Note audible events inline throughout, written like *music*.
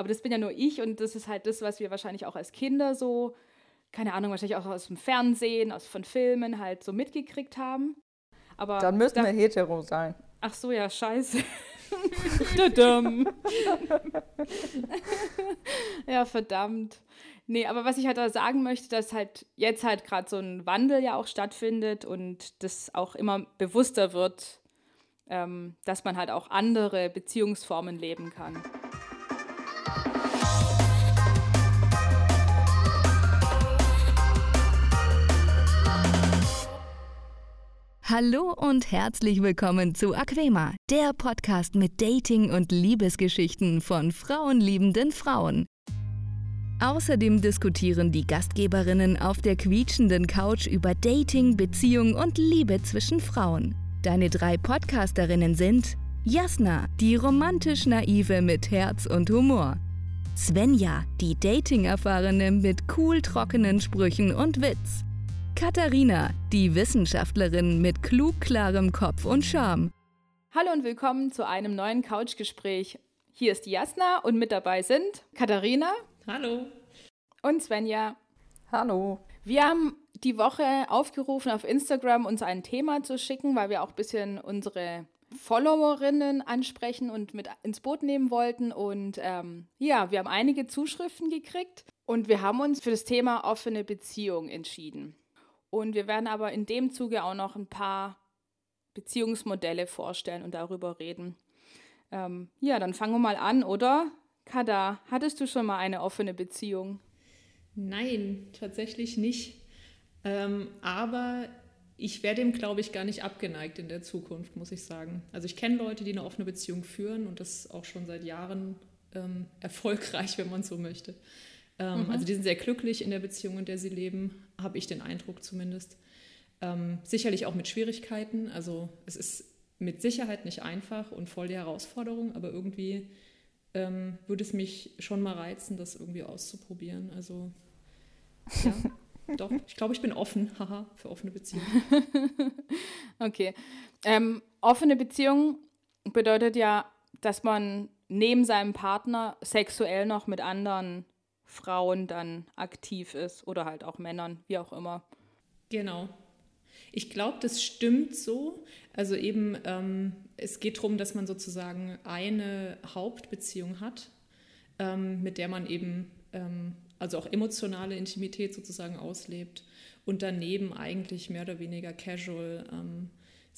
Aber das bin ja nur ich und das ist halt das, was wir wahrscheinlich auch als Kinder so, keine Ahnung, wahrscheinlich auch aus dem Fernsehen, aus von Filmen halt so mitgekriegt haben. Aber Dann müssten da, wir hetero sein. Ach so, ja, scheiße. *laughs* ja, verdammt. Nee, aber was ich halt da sagen möchte, dass halt jetzt halt gerade so ein Wandel ja auch stattfindet und das auch immer bewusster wird, ähm, dass man halt auch andere Beziehungsformen leben kann. Hallo und herzlich willkommen zu Aquema, der Podcast mit Dating- und Liebesgeschichten von frauenliebenden Frauen. Außerdem diskutieren die Gastgeberinnen auf der quietschenden Couch über Dating, Beziehung und Liebe zwischen Frauen. Deine drei Podcasterinnen sind Jasna, die romantisch naive mit Herz und Humor. Svenja, die Dating-Erfahrene mit cool trockenen Sprüchen und Witz. Katharina, die Wissenschaftlerin mit klug klarem Kopf und Charme. Hallo und willkommen zu einem neuen Couchgespräch. Hier ist Jasna und mit dabei sind Katharina. Hallo. Und Svenja. Hallo. Wir haben die Woche aufgerufen, auf Instagram uns ein Thema zu schicken, weil wir auch ein bisschen unsere Followerinnen ansprechen und mit ins Boot nehmen wollten. Und ähm, ja, wir haben einige Zuschriften gekriegt und wir haben uns für das Thema offene Beziehung entschieden. Und wir werden aber in dem Zuge auch noch ein paar Beziehungsmodelle vorstellen und darüber reden. Ähm, ja, dann fangen wir mal an, oder? Kada, hattest du schon mal eine offene Beziehung? Nein, tatsächlich nicht. Ähm, aber ich wäre dem, glaube ich, gar nicht abgeneigt in der Zukunft, muss ich sagen. Also ich kenne Leute, die eine offene Beziehung führen und das auch schon seit Jahren ähm, erfolgreich, *laughs* wenn man so möchte. Ähm, mhm. Also die sind sehr glücklich in der Beziehung, in der sie leben, habe ich den Eindruck zumindest. Ähm, sicherlich auch mit Schwierigkeiten. Also es ist mit Sicherheit nicht einfach und voll die Herausforderung, aber irgendwie ähm, würde es mich schon mal reizen, das irgendwie auszuprobieren. Also ja, *laughs* doch, ich glaube, ich bin offen, *laughs* haha, für offene Beziehungen. *laughs* okay. Ähm, offene Beziehung bedeutet ja, dass man neben seinem Partner sexuell noch mit anderen Frauen dann aktiv ist oder halt auch Männern, wie auch immer. Genau. Ich glaube, das stimmt so. Also eben, ähm, es geht darum, dass man sozusagen eine Hauptbeziehung hat, ähm, mit der man eben ähm, also auch emotionale Intimität sozusagen auslebt und daneben eigentlich mehr oder weniger casual ähm,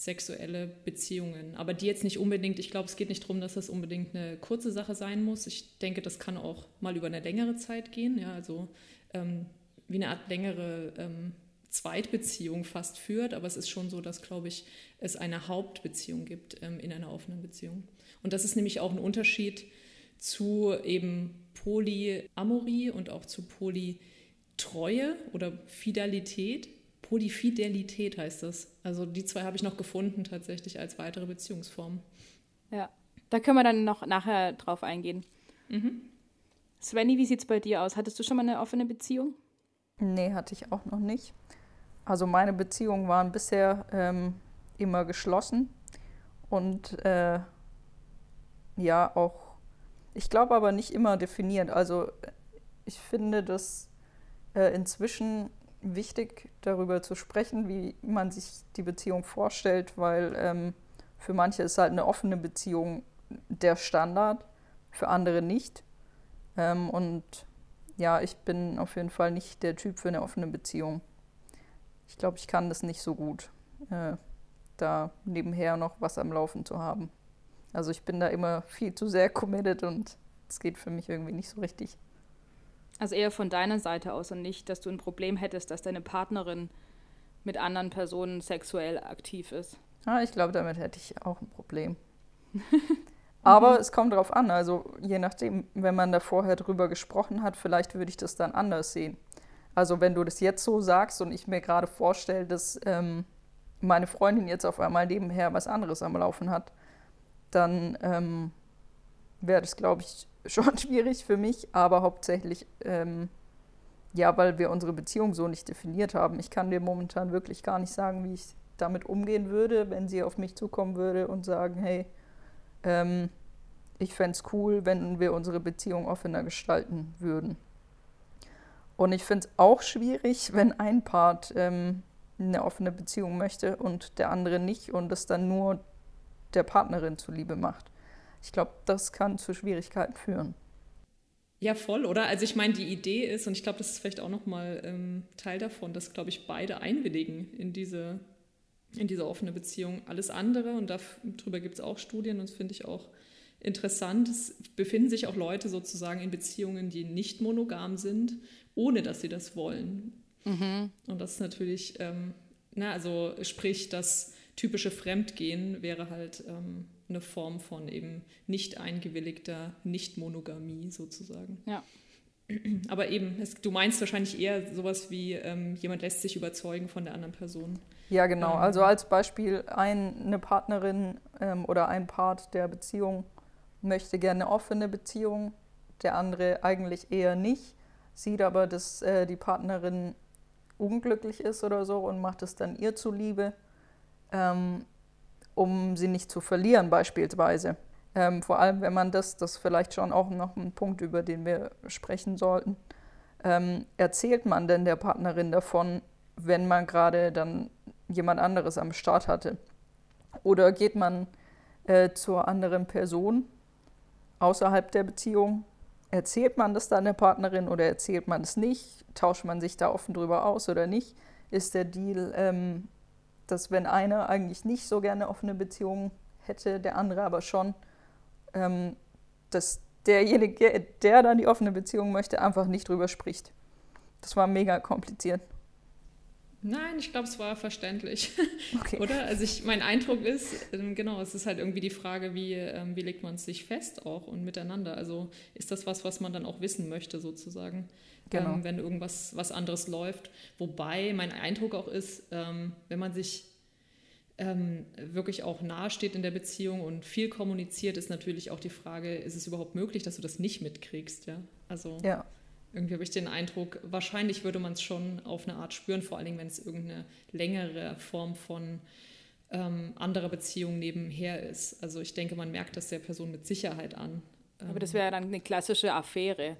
sexuelle Beziehungen. Aber die jetzt nicht unbedingt, ich glaube, es geht nicht darum, dass das unbedingt eine kurze Sache sein muss. Ich denke, das kann auch mal über eine längere Zeit gehen, ja, also ähm, wie eine Art längere ähm, Zweitbeziehung fast führt, aber es ist schon so, dass, glaube ich, es eine Hauptbeziehung gibt ähm, in einer offenen Beziehung. Und das ist nämlich auch ein Unterschied zu eben Polyamorie und auch zu Polytreue oder Fidelität. Polyfidelität heißt das. Also die zwei habe ich noch gefunden tatsächlich als weitere Beziehungsform. Ja, da können wir dann noch nachher drauf eingehen. Mhm. Svenny, wie sieht es bei dir aus? Hattest du schon mal eine offene Beziehung? Nee, hatte ich auch noch nicht. Also meine Beziehungen waren bisher ähm, immer geschlossen und äh, ja auch, ich glaube aber nicht immer definiert. Also ich finde das äh, inzwischen wichtig, darüber zu sprechen, wie man sich die Beziehung vorstellt, weil ähm, für manche ist halt eine offene Beziehung der Standard, für andere nicht. Ähm, und ja, ich bin auf jeden Fall nicht der Typ für eine offene Beziehung. Ich glaube, ich kann das nicht so gut, äh, da nebenher noch was am Laufen zu haben. Also ich bin da immer viel zu sehr committed und es geht für mich irgendwie nicht so richtig. Also eher von deiner Seite aus und nicht, dass du ein Problem hättest, dass deine Partnerin mit anderen Personen sexuell aktiv ist. Ah, ich glaube, damit hätte ich auch ein Problem. *laughs* Aber es kommt darauf an, also je nachdem, wenn man da vorher drüber gesprochen hat, vielleicht würde ich das dann anders sehen. Also wenn du das jetzt so sagst und ich mir gerade vorstelle, dass ähm, meine Freundin jetzt auf einmal nebenher was anderes am Laufen hat, dann ähm, wäre das, glaube ich, *laughs* schon schwierig für mich, aber hauptsächlich, ähm, ja, weil wir unsere Beziehung so nicht definiert haben. Ich kann dir momentan wirklich gar nicht sagen, wie ich damit umgehen würde, wenn sie auf mich zukommen würde und sagen, hey, ähm, ich fände es cool, wenn wir unsere Beziehung offener gestalten würden. Und ich finde es auch schwierig, *laughs* wenn ein Part ähm, eine offene Beziehung möchte und der andere nicht und es dann nur der Partnerin zuliebe macht. Ich glaube, das kann zu Schwierigkeiten führen. Ja, voll, oder? Also ich meine, die Idee ist, und ich glaube, das ist vielleicht auch nochmal ähm, Teil davon, dass, glaube ich, beide einwilligen in diese, in diese offene Beziehung. Alles andere, und darüber gibt es auch Studien, und das finde ich auch interessant, es befinden sich auch Leute sozusagen in Beziehungen, die nicht monogam sind, ohne dass sie das wollen. Mhm. Und das ist natürlich, ähm, na, also sprich, das typische Fremdgehen wäre halt ähm, eine Form von eben nicht eingewilligter Nicht-Monogamie sozusagen. Ja. Aber eben, es, du meinst wahrscheinlich eher sowas wie, ähm, jemand lässt sich überzeugen von der anderen Person. Ja, genau. Ähm, also als Beispiel, ein, eine Partnerin ähm, oder ein Part der Beziehung möchte gerne eine offene Beziehung, der andere eigentlich eher nicht, sieht aber, dass äh, die Partnerin unglücklich ist oder so und macht es dann ihr zuliebe, ähm, um sie nicht zu verlieren beispielsweise. Ähm, vor allem, wenn man das, das vielleicht schon auch noch ein Punkt, über den wir sprechen sollten, ähm, erzählt man denn der Partnerin davon, wenn man gerade dann jemand anderes am Start hatte? Oder geht man äh, zur anderen Person außerhalb der Beziehung? Erzählt man das dann der Partnerin oder erzählt man es nicht? Tauscht man sich da offen drüber aus oder nicht? Ist der Deal, ähm, dass wenn einer eigentlich nicht so gerne offene Beziehungen hätte, der andere aber schon, ähm, dass derjenige, der dann die offene Beziehung möchte, einfach nicht drüber spricht. Das war mega kompliziert. Nein, ich glaube, es war verständlich. *laughs* Okay. Oder? Also ich, mein Eindruck ist, ähm, genau, es ist halt irgendwie die Frage, wie, ähm, wie legt man es sich fest auch und miteinander. Also ist das was, was man dann auch wissen möchte, sozusagen, genau. ähm, wenn irgendwas was anderes läuft. Wobei mein Eindruck auch ist, ähm, wenn man sich ähm, wirklich auch nahe steht in der Beziehung und viel kommuniziert, ist natürlich auch die Frage, ist es überhaupt möglich, dass du das nicht mitkriegst, ja? Also ja. Irgendwie habe ich den Eindruck, wahrscheinlich würde man es schon auf eine Art spüren, vor allen Dingen, wenn es irgendeine längere Form von ähm, anderer Beziehung nebenher ist. Also ich denke, man merkt das der Person mit Sicherheit an. Aber das wäre dann eine klassische Affäre.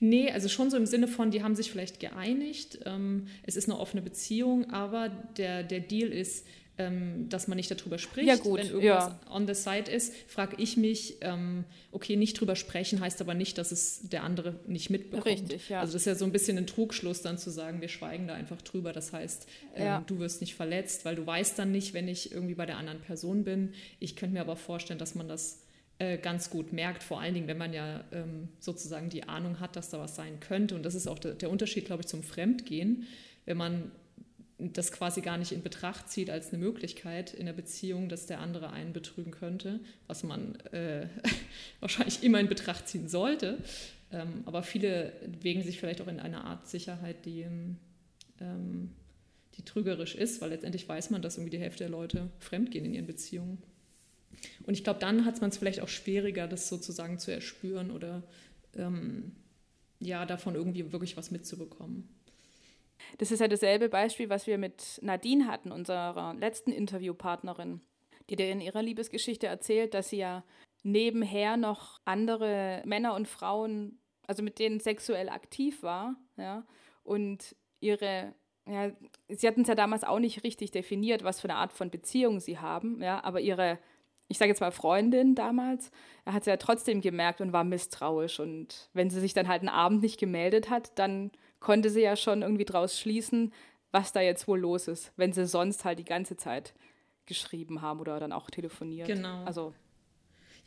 Nee, also schon so im Sinne von, die haben sich vielleicht geeinigt, ähm, es ist eine offene Beziehung, aber der, der Deal ist, ähm, dass man nicht darüber spricht. Ja, gut, Wenn irgendwas ja. on the side ist, frage ich mich, ähm, okay, nicht drüber sprechen heißt aber nicht, dass es der andere nicht mitbekommt. Richtig, ja. Also das ist ja so ein bisschen ein Trugschluss dann zu sagen, wir schweigen da einfach drüber. Das heißt, ähm, ja. du wirst nicht verletzt, weil du weißt dann nicht, wenn ich irgendwie bei der anderen Person bin. Ich könnte mir aber vorstellen, dass man das äh, ganz gut merkt, vor allen Dingen, wenn man ja ähm, sozusagen die Ahnung hat, dass da was sein könnte. Und das ist auch der, der Unterschied, glaube ich, zum Fremdgehen, wenn man das quasi gar nicht in Betracht zieht als eine Möglichkeit in der Beziehung, dass der andere einen betrügen könnte, was man äh, *laughs* wahrscheinlich immer in Betracht ziehen sollte. Ähm, aber viele wägen sich vielleicht auch in eine Art Sicherheit, die, ähm, die trügerisch ist, weil letztendlich weiß man, dass irgendwie die Hälfte der Leute fremdgehen in ihren Beziehungen. Und ich glaube, dann hat man es vielleicht auch schwieriger, das sozusagen zu erspüren oder ähm, ja, davon irgendwie wirklich was mitzubekommen. Das ist ja dasselbe Beispiel, was wir mit Nadine hatten, unserer letzten Interviewpartnerin, die dir in ihrer Liebesgeschichte erzählt, dass sie ja nebenher noch andere Männer und Frauen, also mit denen sexuell aktiv war, ja, und ihre ja, sie hatten es ja damals auch nicht richtig definiert, was für eine Art von Beziehung sie haben, ja, aber ihre ich sage jetzt mal Freundin damals, hat sie ja trotzdem gemerkt und war misstrauisch. Und wenn sie sich dann halt einen Abend nicht gemeldet hat, dann konnte sie ja schon irgendwie draus schließen, was da jetzt wohl los ist, wenn sie sonst halt die ganze Zeit geschrieben haben oder dann auch telefoniert. Genau. Also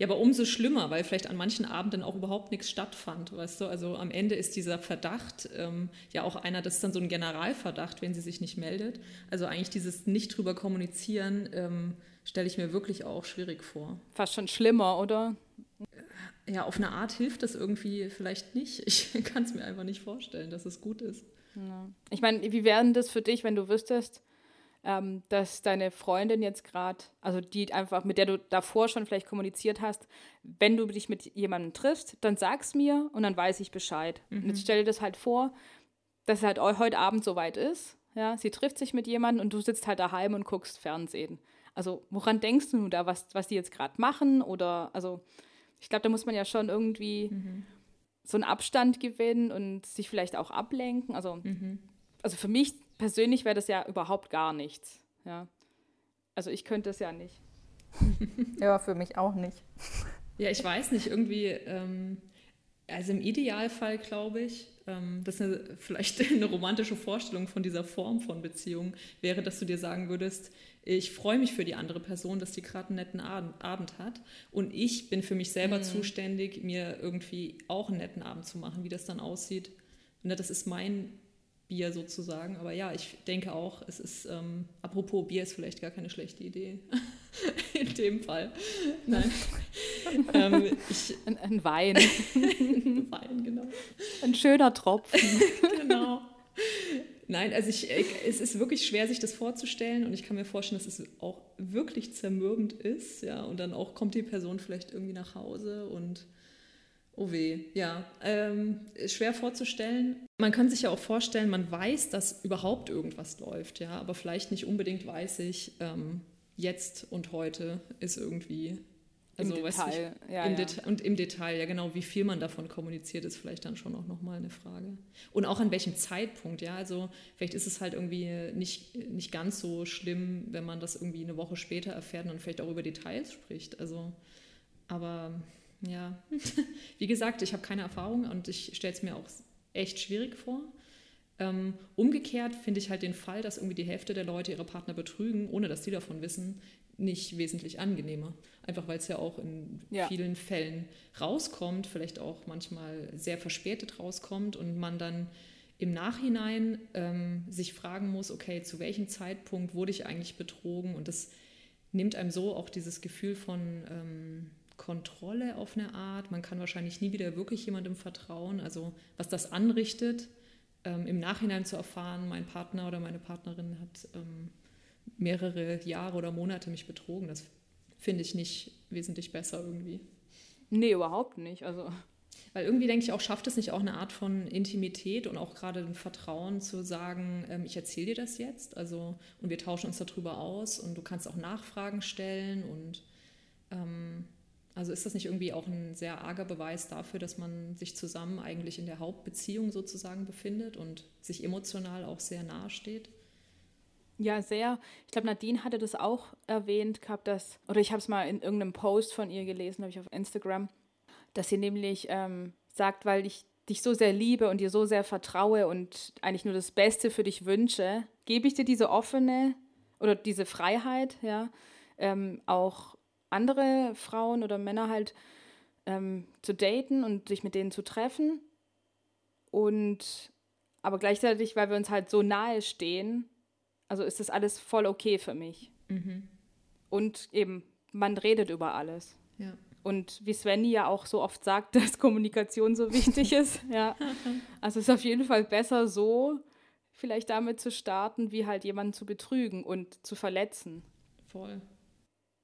ja, aber umso schlimmer, weil vielleicht an manchen Abenden auch überhaupt nichts stattfand, weißt du? Also am Ende ist dieser Verdacht ähm, ja auch einer, das ist dann so ein Generalverdacht, wenn sie sich nicht meldet. Also eigentlich dieses nicht drüber kommunizieren ähm, stelle ich mir wirklich auch schwierig vor. Fast schon schlimmer, oder? Ja, auf eine Art hilft das irgendwie vielleicht nicht. Ich *laughs* kann es mir einfach nicht vorstellen, dass es gut ist. Ja. Ich meine, wie wäre das für dich, wenn du wüsstest, ähm, dass deine Freundin jetzt gerade, also die einfach, mit der du davor schon vielleicht kommuniziert hast, wenn du dich mit jemandem triffst, dann sag's mir und dann weiß ich Bescheid. Mhm. Und jetzt stell dir das halt vor, dass es halt heute Abend soweit ist. Ja, sie trifft sich mit jemandem und du sitzt halt daheim und guckst Fernsehen. also woran denkst du da, was, was die jetzt gerade machen? Oder also ich glaube, da muss man ja schon irgendwie mhm. so einen Abstand gewinnen und sich vielleicht auch ablenken. Also, mhm. also für mich persönlich wäre das ja überhaupt gar nichts. Ja. Also ich könnte es ja nicht. *laughs* ja, für mich auch nicht. Ja, ich weiß nicht, irgendwie, ähm, also im Idealfall glaube ich, ähm, das ist eine, vielleicht *laughs* eine romantische Vorstellung von dieser Form von Beziehung, wäre, dass du dir sagen würdest, ich freue mich für die andere Person, dass die gerade einen netten Abend hat und ich bin für mich selber mhm. zuständig, mir irgendwie auch einen netten Abend zu machen, wie das dann aussieht. Und das ist mein Bier sozusagen. Aber ja, ich denke auch, es ist, ähm, apropos Bier ist vielleicht gar keine schlechte Idee. *laughs* In dem Fall. Nein. *laughs* ähm, ich, ein, ein Wein. *laughs* ein Wein, genau. Ein schöner Tropfen. genau. Nein, also ich, es ist wirklich schwer, sich das vorzustellen und ich kann mir vorstellen, dass es auch wirklich zermürbend ist, ja, und dann auch kommt die Person vielleicht irgendwie nach Hause und Oh weh, ja. Ähm, schwer vorzustellen. Man kann sich ja auch vorstellen, man weiß, dass überhaupt irgendwas läuft, ja, aber vielleicht nicht unbedingt weiß ich, ähm, jetzt und heute ist irgendwie. Also, Im Detail, ich, ja, im ja. Deta und im Detail, ja genau, wie viel man davon kommuniziert, ist vielleicht dann schon auch nochmal eine Frage. Und auch an welchem Zeitpunkt, ja, also vielleicht ist es halt irgendwie nicht, nicht ganz so schlimm, wenn man das irgendwie eine Woche später erfährt und vielleicht auch über Details spricht, also, aber ja, *laughs* wie gesagt, ich habe keine Erfahrung und ich stelle es mir auch echt schwierig vor. Ähm, umgekehrt finde ich halt den Fall, dass irgendwie die Hälfte der Leute ihre Partner betrügen, ohne dass sie davon wissen, nicht wesentlich angenehmer. Einfach weil es ja auch in ja. vielen Fällen rauskommt, vielleicht auch manchmal sehr verspätet rauskommt und man dann im Nachhinein ähm, sich fragen muss, okay, zu welchem Zeitpunkt wurde ich eigentlich betrogen? Und das nimmt einem so auch dieses Gefühl von ähm, Kontrolle auf eine Art. Man kann wahrscheinlich nie wieder wirklich jemandem vertrauen. Also was das anrichtet, ähm, im Nachhinein zu erfahren, mein Partner oder meine Partnerin hat ähm, mehrere Jahre oder Monate mich betrogen, das finde ich nicht wesentlich besser irgendwie. Nee, überhaupt nicht. Also weil irgendwie denke ich auch, schafft es nicht auch eine Art von Intimität und auch gerade ein Vertrauen zu sagen, ähm, ich erzähle dir das jetzt, also und wir tauschen uns darüber aus und du kannst auch Nachfragen stellen und ähm, also ist das nicht irgendwie auch ein sehr arger Beweis dafür, dass man sich zusammen eigentlich in der Hauptbeziehung sozusagen befindet und sich emotional auch sehr nahe steht? Ja, sehr. Ich glaube, Nadine hatte das auch erwähnt gehabt, dass, oder ich habe es mal in irgendeinem Post von ihr gelesen, habe ich auf Instagram, dass sie nämlich ähm, sagt, weil ich dich so sehr liebe und dir so sehr vertraue und eigentlich nur das Beste für dich wünsche, gebe ich dir diese offene oder diese Freiheit, ja, ähm, auch andere Frauen oder Männer halt ähm, zu daten und sich mit denen zu treffen. Und aber gleichzeitig, weil wir uns halt so nahe stehen, also ist das alles voll okay für mich. Mhm. Und eben, man redet über alles. Ja. Und wie Svenny ja auch so oft sagt, *laughs* dass Kommunikation so wichtig *laughs* ist. ja. Also es ist auf jeden Fall besser so, vielleicht damit zu starten, wie halt jemanden zu betrügen und zu verletzen. Voll.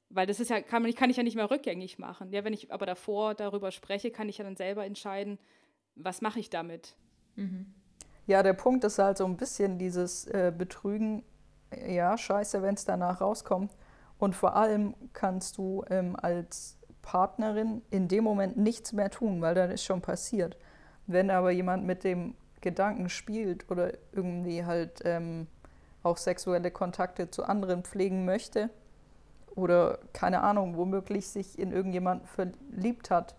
Weil das ist ja, kann, man, kann ich ja nicht mehr rückgängig machen. Ja, wenn ich aber davor darüber spreche, kann ich ja dann selber entscheiden, was mache ich damit. Mhm. Ja, der Punkt ist halt so ein bisschen dieses äh, Betrügen, ja, scheiße, wenn es danach rauskommt. Und vor allem kannst du ähm, als Partnerin in dem Moment nichts mehr tun, weil dann ist schon passiert. Wenn aber jemand mit dem Gedanken spielt oder irgendwie halt ähm, auch sexuelle Kontakte zu anderen pflegen möchte, oder keine Ahnung, womöglich sich in irgendjemanden verliebt hat,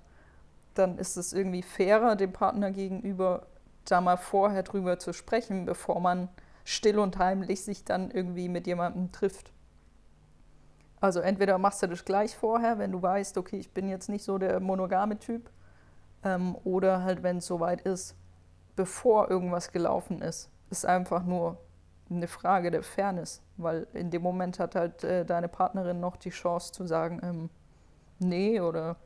dann ist es irgendwie fairer, dem Partner gegenüber da mal vorher drüber zu sprechen, bevor man still und heimlich sich dann irgendwie mit jemandem trifft. Also entweder machst du das gleich vorher, wenn du weißt, okay, ich bin jetzt nicht so der monogame Typ, ähm, oder halt, wenn es soweit ist, bevor irgendwas gelaufen ist. Ist einfach nur eine Frage der Fairness, weil in dem Moment hat halt äh, deine Partnerin noch die Chance zu sagen, ähm, nee oder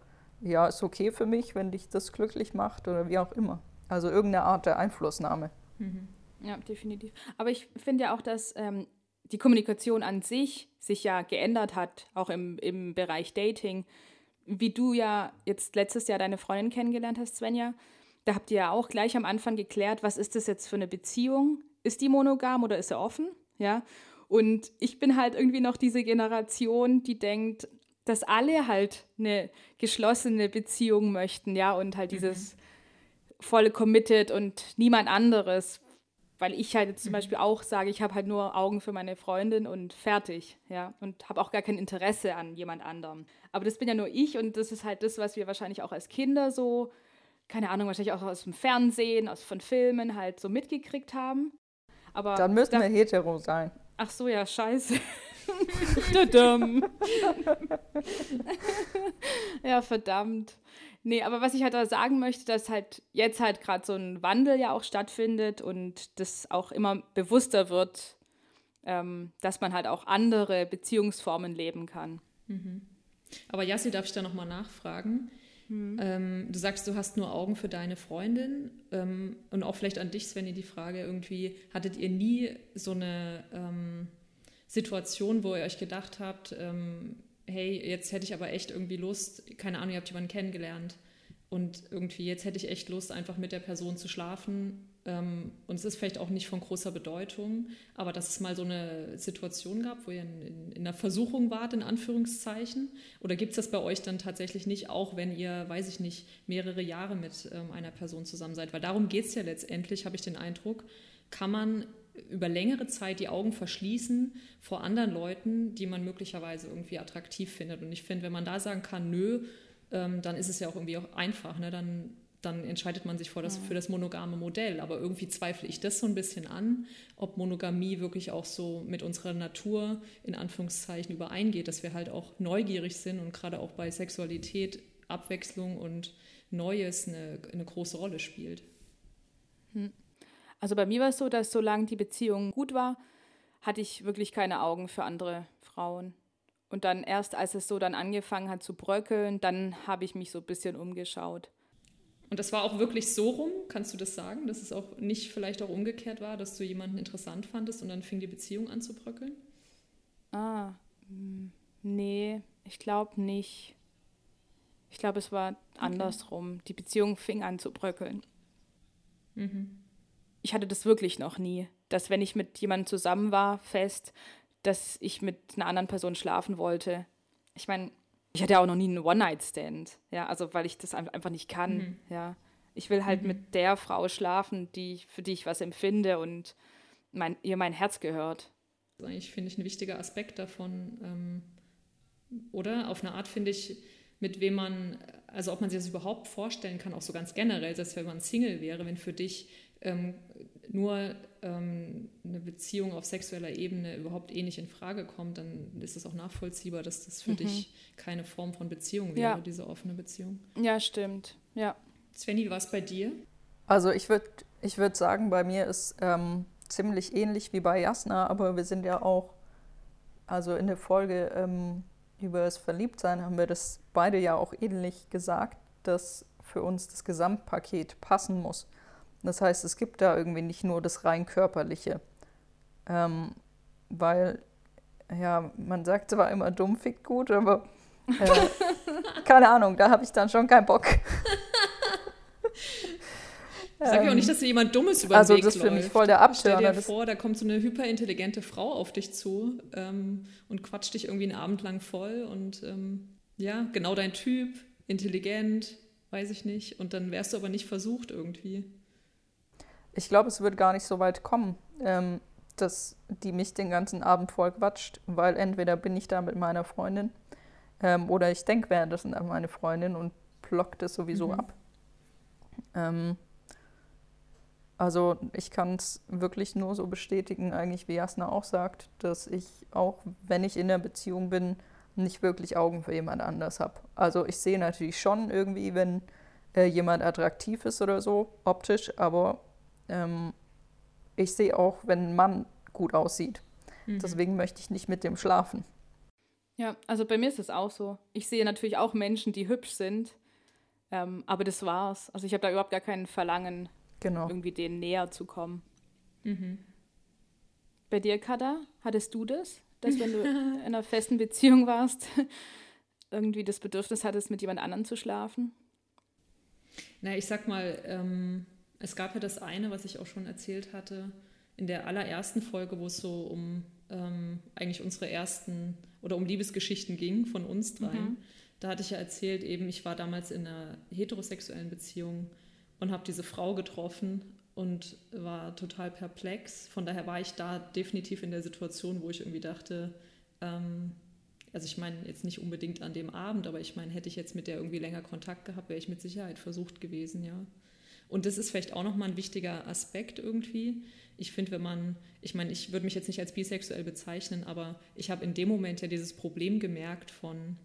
ja, ist okay für mich, wenn dich das glücklich macht oder wie auch immer. Also irgendeine Art der Einflussnahme. Mhm. Ja, definitiv. Aber ich finde ja auch, dass ähm, die Kommunikation an sich sich ja geändert hat, auch im, im Bereich Dating. Wie du ja jetzt letztes Jahr deine Freundin kennengelernt hast, Svenja, da habt ihr ja auch gleich am Anfang geklärt, was ist das jetzt für eine Beziehung? ist die monogam oder ist sie offen? Ja. Und ich bin halt irgendwie noch diese Generation, die denkt, dass alle halt eine geschlossene Beziehung möchten, ja, und halt mhm. dieses volle committed und niemand anderes, weil ich halt jetzt zum mhm. Beispiel auch sage, ich habe halt nur Augen für meine Freundin und fertig, ja, und habe auch gar kein Interesse an jemand anderem. Aber das bin ja nur ich und das ist halt das, was wir wahrscheinlich auch als Kinder so, keine Ahnung, wahrscheinlich auch aus dem Fernsehen, aus von Filmen halt so mitgekriegt haben. Aber dann müssen wir hetero sein. Ach so, ja, scheiße. *laughs* *laughs* ja, verdammt. Nee, aber was ich halt da sagen möchte, dass halt jetzt halt gerade so ein Wandel ja auch stattfindet und das auch immer bewusster wird, ähm, dass man halt auch andere Beziehungsformen leben kann. Mhm. Aber Jassi, darf ich da nochmal nachfragen? Mhm. Ähm, du sagst, du hast nur Augen für deine Freundin ähm, und auch vielleicht an dich, Svenny, die Frage irgendwie, hattet ihr nie so eine ähm, Situation, wo ihr euch gedacht habt, ähm, hey, jetzt hätte ich aber echt irgendwie Lust, keine Ahnung, ihr habt jemanden kennengelernt und irgendwie jetzt hätte ich echt Lust, einfach mit der Person zu schlafen. Ähm, und es ist vielleicht auch nicht von großer Bedeutung, aber dass es mal so eine Situation gab, wo ihr in, in, in einer Versuchung wart, in Anführungszeichen. Oder gibt es das bei euch dann tatsächlich nicht, auch wenn ihr, weiß ich nicht, mehrere Jahre mit ähm, einer Person zusammen seid? Weil darum geht es ja letztendlich, habe ich den Eindruck, kann man über längere Zeit die Augen verschließen vor anderen Leuten, die man möglicherweise irgendwie attraktiv findet. Und ich finde, wenn man da sagen kann, nö, ähm, dann ist es ja auch irgendwie auch einfach. Ne? Dann, dann entscheidet man sich vor das, für das monogame Modell. Aber irgendwie zweifle ich das so ein bisschen an, ob Monogamie wirklich auch so mit unserer Natur in Anführungszeichen übereingeht, dass wir halt auch neugierig sind und gerade auch bei Sexualität Abwechslung und Neues eine, eine große Rolle spielt. Hm. Also bei mir war es so, dass solange die Beziehung gut war, hatte ich wirklich keine Augen für andere Frauen. Und dann erst, als es so dann angefangen hat zu bröckeln, dann habe ich mich so ein bisschen umgeschaut. Und das war auch wirklich so rum, kannst du das sagen, dass es auch nicht vielleicht auch umgekehrt war, dass du jemanden interessant fandest und dann fing die Beziehung an zu bröckeln? Ah, hm, nee, ich glaube nicht. Ich glaube, es war okay. andersrum. Die Beziehung fing an zu bröckeln. Mhm ich hatte das wirklich noch nie, dass wenn ich mit jemandem zusammen war, fest, dass ich mit einer anderen Person schlafen wollte. Ich meine, ich hatte ja auch noch nie einen One-Night-Stand, ja, also weil ich das einfach nicht kann, mhm. ja. Ich will halt mhm. mit der Frau schlafen, die, für die ich was empfinde und mein, ihr mein Herz gehört. Das ist eigentlich, finde ich, ein wichtiger Aspekt davon, ähm, oder? Auf eine Art finde ich, mit wem man, also ob man sich das überhaupt vorstellen kann, auch so ganz generell, selbst wenn man Single wäre, wenn für dich ähm, nur ähm, eine Beziehung auf sexueller Ebene überhaupt eh nicht in Frage kommt, dann ist es auch nachvollziehbar, dass das für mhm. dich keine Form von Beziehung wäre, ja. diese offene Beziehung. Ja, stimmt. Ja. Svenny, was bei dir? Also ich würde ich würd sagen, bei mir ist ähm, ziemlich ähnlich wie bei Jasna, aber wir sind ja auch, also in der Folge ähm, über das Verliebtsein haben wir das beide ja auch ähnlich gesagt, dass für uns das Gesamtpaket passen muss. Das heißt, es gibt da irgendwie nicht nur das rein körperliche. Ähm, weil, ja, man sagt zwar immer, dumm fickt gut, aber äh, *laughs* keine Ahnung, da habe ich dann schon keinen Bock. *laughs* Ich sage ja auch nicht, dass dir jemand Dummes über den also, Weg das ist für mich voll der Abtörner. Stell dir vor, da kommt so eine hyperintelligente Frau auf dich zu ähm, und quatscht dich irgendwie einen Abend lang voll und ähm, ja, genau dein Typ, intelligent, weiß ich nicht. Und dann wärst du aber nicht versucht irgendwie. Ich glaube, es wird gar nicht so weit kommen, ähm, dass die mich den ganzen Abend voll quatscht, weil entweder bin ich da mit meiner Freundin ähm, oder ich denke währenddessen an meine Freundin und blockt es sowieso mhm. ab. Ähm, also ich kann es wirklich nur so bestätigen, eigentlich wie Jasna auch sagt, dass ich auch, wenn ich in der Beziehung bin, nicht wirklich Augen für jemand anders habe. Also ich sehe natürlich schon irgendwie, wenn äh, jemand attraktiv ist oder so, optisch, aber ähm, ich sehe auch, wenn ein Mann gut aussieht. Mhm. Deswegen möchte ich nicht mit dem schlafen. Ja, also bei mir ist es auch so. Ich sehe natürlich auch Menschen, die hübsch sind, ähm, aber das war's. Also ich habe da überhaupt gar kein Verlangen, genau. irgendwie denen näher zu kommen. Mhm. Bei dir, Kada, hattest du das, dass wenn du *laughs* in einer festen Beziehung warst, *laughs* irgendwie das Bedürfnis hattest, mit jemand anderem zu schlafen? Na, ich sag mal, ähm, es gab ja das eine, was ich auch schon erzählt hatte, in der allerersten Folge, wo es so um ähm, eigentlich unsere ersten oder um Liebesgeschichten ging von uns dreien. Mhm. Da hatte ich ja erzählt, eben, ich war damals in einer heterosexuellen Beziehung und habe diese Frau getroffen und war total perplex. Von daher war ich da definitiv in der Situation, wo ich irgendwie dachte, ähm, also ich meine jetzt nicht unbedingt an dem Abend, aber ich meine, hätte ich jetzt mit der irgendwie länger Kontakt gehabt, wäre ich mit Sicherheit versucht gewesen, ja. Und das ist vielleicht auch nochmal ein wichtiger Aspekt irgendwie. Ich finde, wenn man, ich meine, ich würde mich jetzt nicht als bisexuell bezeichnen, aber ich habe in dem Moment ja dieses Problem gemerkt von,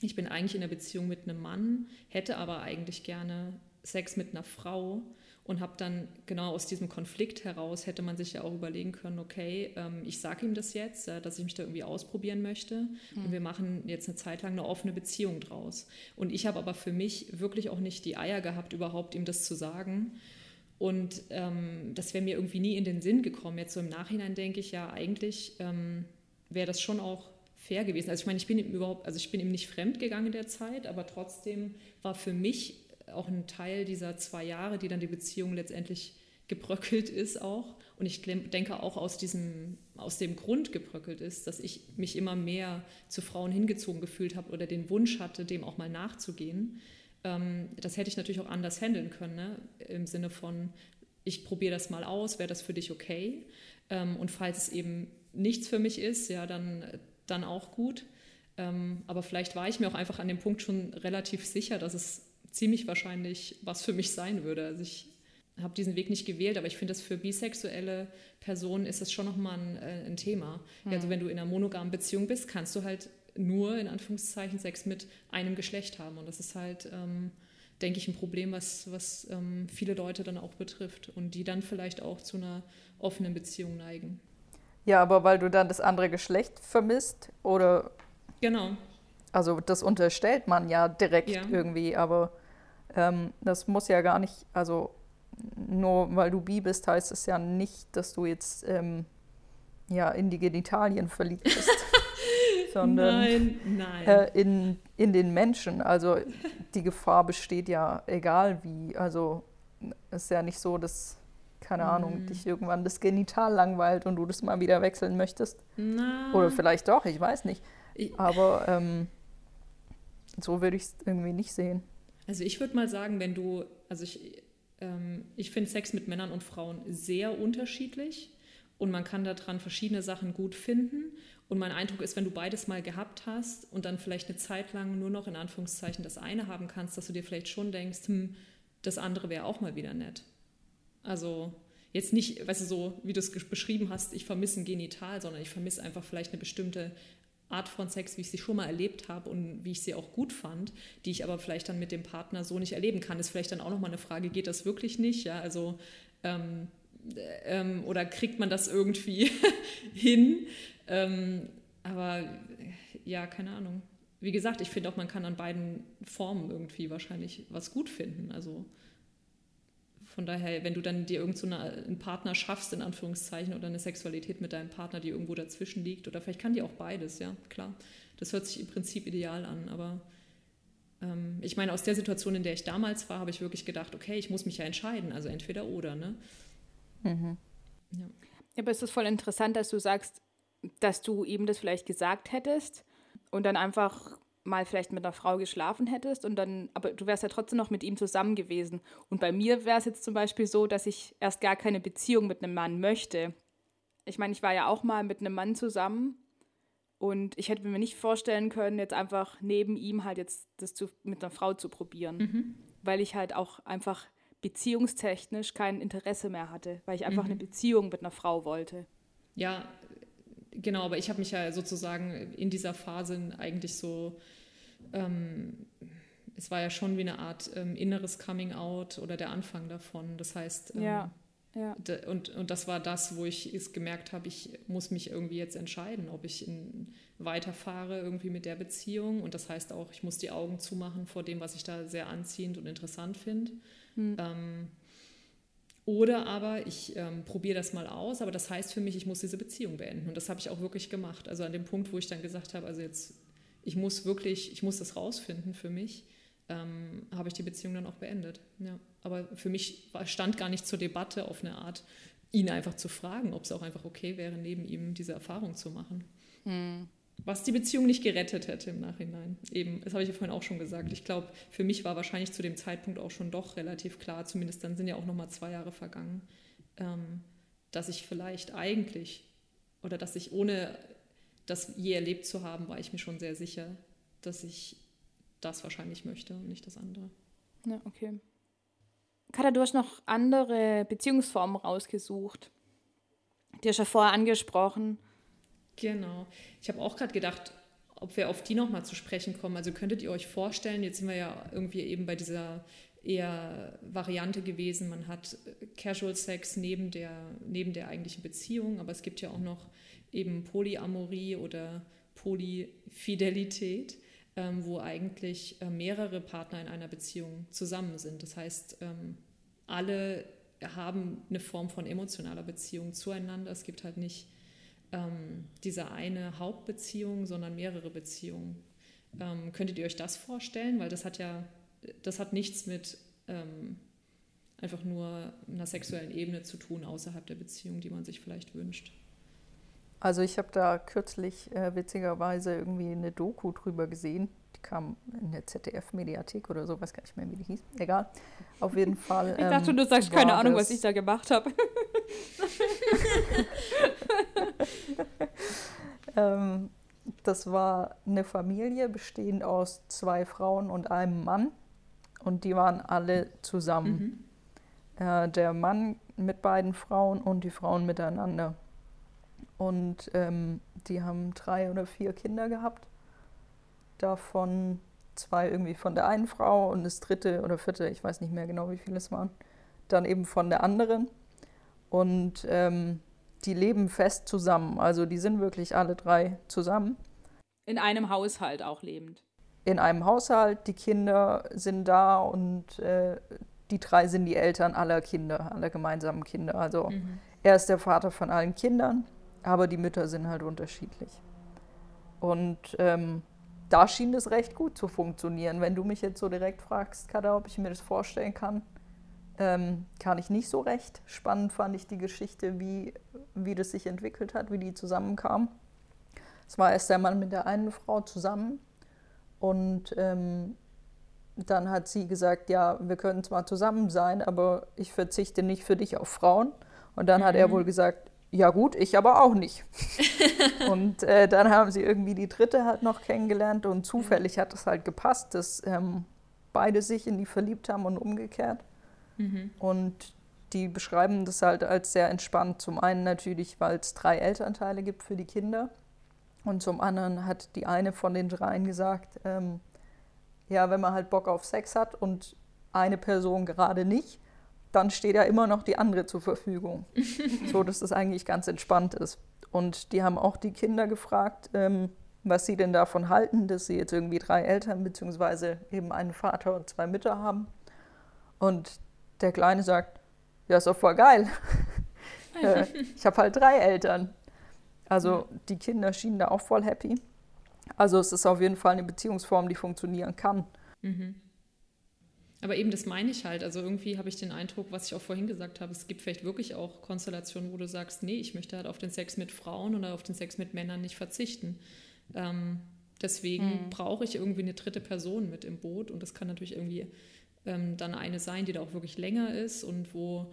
ich bin eigentlich in einer Beziehung mit einem Mann, hätte aber eigentlich gerne Sex mit einer Frau und habe dann genau aus diesem Konflikt heraus hätte man sich ja auch überlegen können, okay, ähm, ich sage ihm das jetzt, äh, dass ich mich da irgendwie ausprobieren möchte und wir machen jetzt eine Zeit lang eine offene Beziehung draus. Und ich habe aber für mich wirklich auch nicht die Eier gehabt, überhaupt ihm das zu sagen. Und ähm, das wäre mir irgendwie nie in den Sinn gekommen. Jetzt so im Nachhinein denke ich ja, eigentlich ähm, wäre das schon auch fair gewesen. Also ich meine, ich bin ihm überhaupt, also ich bin ihm nicht fremd gegangen in der Zeit, aber trotzdem war für mich auch ein Teil dieser zwei Jahre, die dann die Beziehung letztendlich gebröckelt ist auch. Und ich denke auch aus, diesem, aus dem Grund gebröckelt ist, dass ich mich immer mehr zu Frauen hingezogen gefühlt habe oder den Wunsch hatte, dem auch mal nachzugehen. Ähm, das hätte ich natürlich auch anders handeln können, ne? im Sinne von, ich probiere das mal aus, wäre das für dich okay? Ähm, und falls es eben nichts für mich ist, ja, dann, dann auch gut. Ähm, aber vielleicht war ich mir auch einfach an dem Punkt schon relativ sicher, dass es ziemlich wahrscheinlich was für mich sein würde. Also ich habe diesen Weg nicht gewählt, aber ich finde, dass für bisexuelle Personen ist das schon nochmal ein, äh, ein Thema. Mhm. Also wenn du in einer monogamen Beziehung bist, kannst du halt nur in Anführungszeichen Sex mit einem Geschlecht haben. Und das ist halt, ähm, denke ich, ein Problem, was, was ähm, viele Leute dann auch betrifft und die dann vielleicht auch zu einer offenen Beziehung neigen. Ja, aber weil du dann das andere Geschlecht vermisst oder. Genau. Also das unterstellt man ja direkt ja. irgendwie, aber ähm, das muss ja gar nicht, also nur weil du bi bist, heißt es ja nicht, dass du jetzt ähm, ja, in die Genitalien verliebt bist. *laughs* sondern nein, nein. Äh, in, in den Menschen. Also die Gefahr besteht ja egal wie. Also es ist ja nicht so, dass, keine Ahnung, mm. dich irgendwann das Genital langweilt und du das mal wieder wechseln möchtest. Na. Oder vielleicht doch, ich weiß nicht. Aber ähm, so würde ich es irgendwie nicht sehen. Also ich würde mal sagen, wenn du, also ich, ähm, ich finde Sex mit Männern und Frauen sehr unterschiedlich und man kann daran verschiedene Sachen gut finden. Und mein Eindruck ist, wenn du beides mal gehabt hast und dann vielleicht eine Zeit lang nur noch in Anführungszeichen das eine haben kannst, dass du dir vielleicht schon denkst, hm, das andere wäre auch mal wieder nett. Also jetzt nicht, weißt du, so wie du es beschrieben hast, ich vermisse ein Genital, sondern ich vermisse einfach vielleicht eine bestimmte Art von Sex, wie ich sie schon mal erlebt habe und wie ich sie auch gut fand, die ich aber vielleicht dann mit dem Partner so nicht erleben kann, ist vielleicht dann auch nochmal eine Frage, geht das wirklich nicht? Ja, also ähm, ähm, oder kriegt man das irgendwie *laughs* hin? Ähm, aber ja, keine Ahnung. Wie gesagt, ich finde auch, man kann an beiden Formen irgendwie wahrscheinlich was gut finden. Also von daher, wenn du dann dir irgend so eine, einen Partner schaffst, in Anführungszeichen, oder eine Sexualität mit deinem Partner, die irgendwo dazwischen liegt, oder vielleicht kann die auch beides, ja, klar. Das hört sich im Prinzip ideal an, aber ähm, ich meine, aus der Situation, in der ich damals war, habe ich wirklich gedacht, okay, ich muss mich ja entscheiden, also entweder oder, ne? Mhm. Ja. ja, aber es ist voll interessant, dass du sagst, dass du ihm das vielleicht gesagt hättest und dann einfach mal vielleicht mit einer Frau geschlafen hättest und dann, aber du wärst ja trotzdem noch mit ihm zusammen gewesen. Und bei mir wäre es jetzt zum Beispiel so, dass ich erst gar keine Beziehung mit einem Mann möchte. Ich meine, ich war ja auch mal mit einem Mann zusammen und ich hätte mir nicht vorstellen können, jetzt einfach neben ihm halt jetzt das zu, mit einer Frau zu probieren, mhm. weil ich halt auch einfach beziehungstechnisch kein Interesse mehr hatte, weil ich einfach mhm. eine Beziehung mit einer Frau wollte. Ja, genau, aber ich habe mich ja sozusagen in dieser Phase eigentlich so, ähm, es war ja schon wie eine Art ähm, inneres Coming Out oder der Anfang davon. Das heißt, ähm, ja. Ja. Und, und das war das, wo ich es gemerkt habe, ich muss mich irgendwie jetzt entscheiden, ob ich in, weiterfahre irgendwie mit der Beziehung. Und das heißt auch, ich muss die Augen zumachen vor dem, was ich da sehr anziehend und interessant finde. Hm. Ähm, oder aber ich ähm, probiere das mal aus, aber das heißt für mich, ich muss diese Beziehung beenden. Und das habe ich auch wirklich gemacht. Also an dem Punkt, wo ich dann gesagt habe, also jetzt, ich muss wirklich, ich muss das rausfinden für mich, ähm, habe ich die Beziehung dann auch beendet. Ja. Aber für mich stand gar nicht zur Debatte auf eine Art, ihn einfach zu fragen, ob es auch einfach okay wäre, neben ihm diese Erfahrung zu machen. Mhm. Was die Beziehung nicht gerettet hätte im Nachhinein. Eben, das habe ich ja vorhin auch schon gesagt. Ich glaube, für mich war wahrscheinlich zu dem Zeitpunkt auch schon doch relativ klar, zumindest dann sind ja auch noch mal zwei Jahre vergangen, ähm, dass ich vielleicht eigentlich oder dass ich ohne das je erlebt zu haben, war ich mir schon sehr sicher, dass ich das wahrscheinlich möchte und nicht das andere. Ja, okay. Katha, du hast noch andere Beziehungsformen rausgesucht. Die hast du ja vorher angesprochen. Genau. Ich habe auch gerade gedacht, ob wir auf die nochmal zu sprechen kommen. Also könntet ihr euch vorstellen, jetzt sind wir ja irgendwie eben bei dieser eher Variante gewesen, man hat Casual Sex neben der, neben der eigentlichen Beziehung, aber es gibt ja auch noch eben Polyamorie oder Polyfidelität, ähm, wo eigentlich äh, mehrere Partner in einer Beziehung zusammen sind. Das heißt, ähm, alle haben eine Form von emotionaler Beziehung zueinander. Es gibt halt nicht ähm, diese eine Hauptbeziehung, sondern mehrere Beziehungen. Ähm, könntet ihr euch das vorstellen? Weil das hat ja, das hat nichts mit ähm, einfach nur einer sexuellen Ebene zu tun außerhalb der Beziehung, die man sich vielleicht wünscht. Also ich habe da kürzlich äh, witzigerweise irgendwie eine Doku drüber gesehen. Die kam in der ZDF-Mediathek oder so, weiß gar nicht mehr, wie die hieß. Egal. Auf jeden Fall. ich dachte, ähm, du sagst keine Ahnung, was ich da gemacht habe. *laughs* *laughs* ähm, das war eine Familie bestehend aus zwei Frauen und einem Mann. Und die waren alle zusammen. Mhm. Äh, der Mann mit beiden Frauen und die Frauen miteinander. Und ähm, die haben drei oder vier Kinder gehabt. Davon zwei irgendwie von der einen Frau und das dritte oder vierte, ich weiß nicht mehr genau, wie viele es waren, dann eben von der anderen. Und ähm, die leben fest zusammen. Also die sind wirklich alle drei zusammen. In einem Haushalt auch lebend. In einem Haushalt, die Kinder sind da und äh, die drei sind die Eltern aller Kinder, aller gemeinsamen Kinder. Also mhm. er ist der Vater von allen Kindern, aber die Mütter sind halt unterschiedlich. Und ähm, da schien es recht gut zu funktionieren. Wenn du mich jetzt so direkt fragst, Kada, ob ich mir das vorstellen kann, ähm, kann ich nicht so recht. Spannend fand ich die Geschichte, wie, wie das sich entwickelt hat, wie die zusammenkamen. Es war erst der Mann mit der einen Frau zusammen und ähm, dann hat sie gesagt, ja, wir können zwar zusammen sein, aber ich verzichte nicht für dich auf Frauen. Und dann mhm. hat er mhm. wohl gesagt, ja gut, ich aber auch nicht. *laughs* und äh, dann haben sie irgendwie die dritte halt noch kennengelernt und zufällig hat es halt gepasst, dass ähm, beide sich in die verliebt haben und umgekehrt. Mhm. Und die beschreiben das halt als sehr entspannt. Zum einen natürlich, weil es drei Elternteile gibt für die Kinder. Und zum anderen hat die eine von den dreien gesagt, ähm, ja, wenn man halt Bock auf Sex hat und eine Person gerade nicht, dann steht ja immer noch die andere zur Verfügung. *laughs* so dass das eigentlich ganz entspannt ist. Und die haben auch die Kinder gefragt, ähm, was sie denn davon halten, dass sie jetzt irgendwie drei Eltern beziehungsweise eben einen Vater und zwei Mütter haben. Und der Kleine sagt, ja, ist doch voll geil. *laughs* Ich habe halt drei Eltern. Also die Kinder schienen da auch voll happy. Also es ist auf jeden Fall eine Beziehungsform, die funktionieren kann. Mhm. Aber eben das meine ich halt. Also irgendwie habe ich den Eindruck, was ich auch vorhin gesagt habe, es gibt vielleicht wirklich auch Konstellationen, wo du sagst, nee, ich möchte halt auf den Sex mit Frauen oder auf den Sex mit Männern nicht verzichten. Ähm, deswegen mhm. brauche ich irgendwie eine dritte Person mit im Boot und das kann natürlich irgendwie ähm, dann eine sein, die da auch wirklich länger ist und wo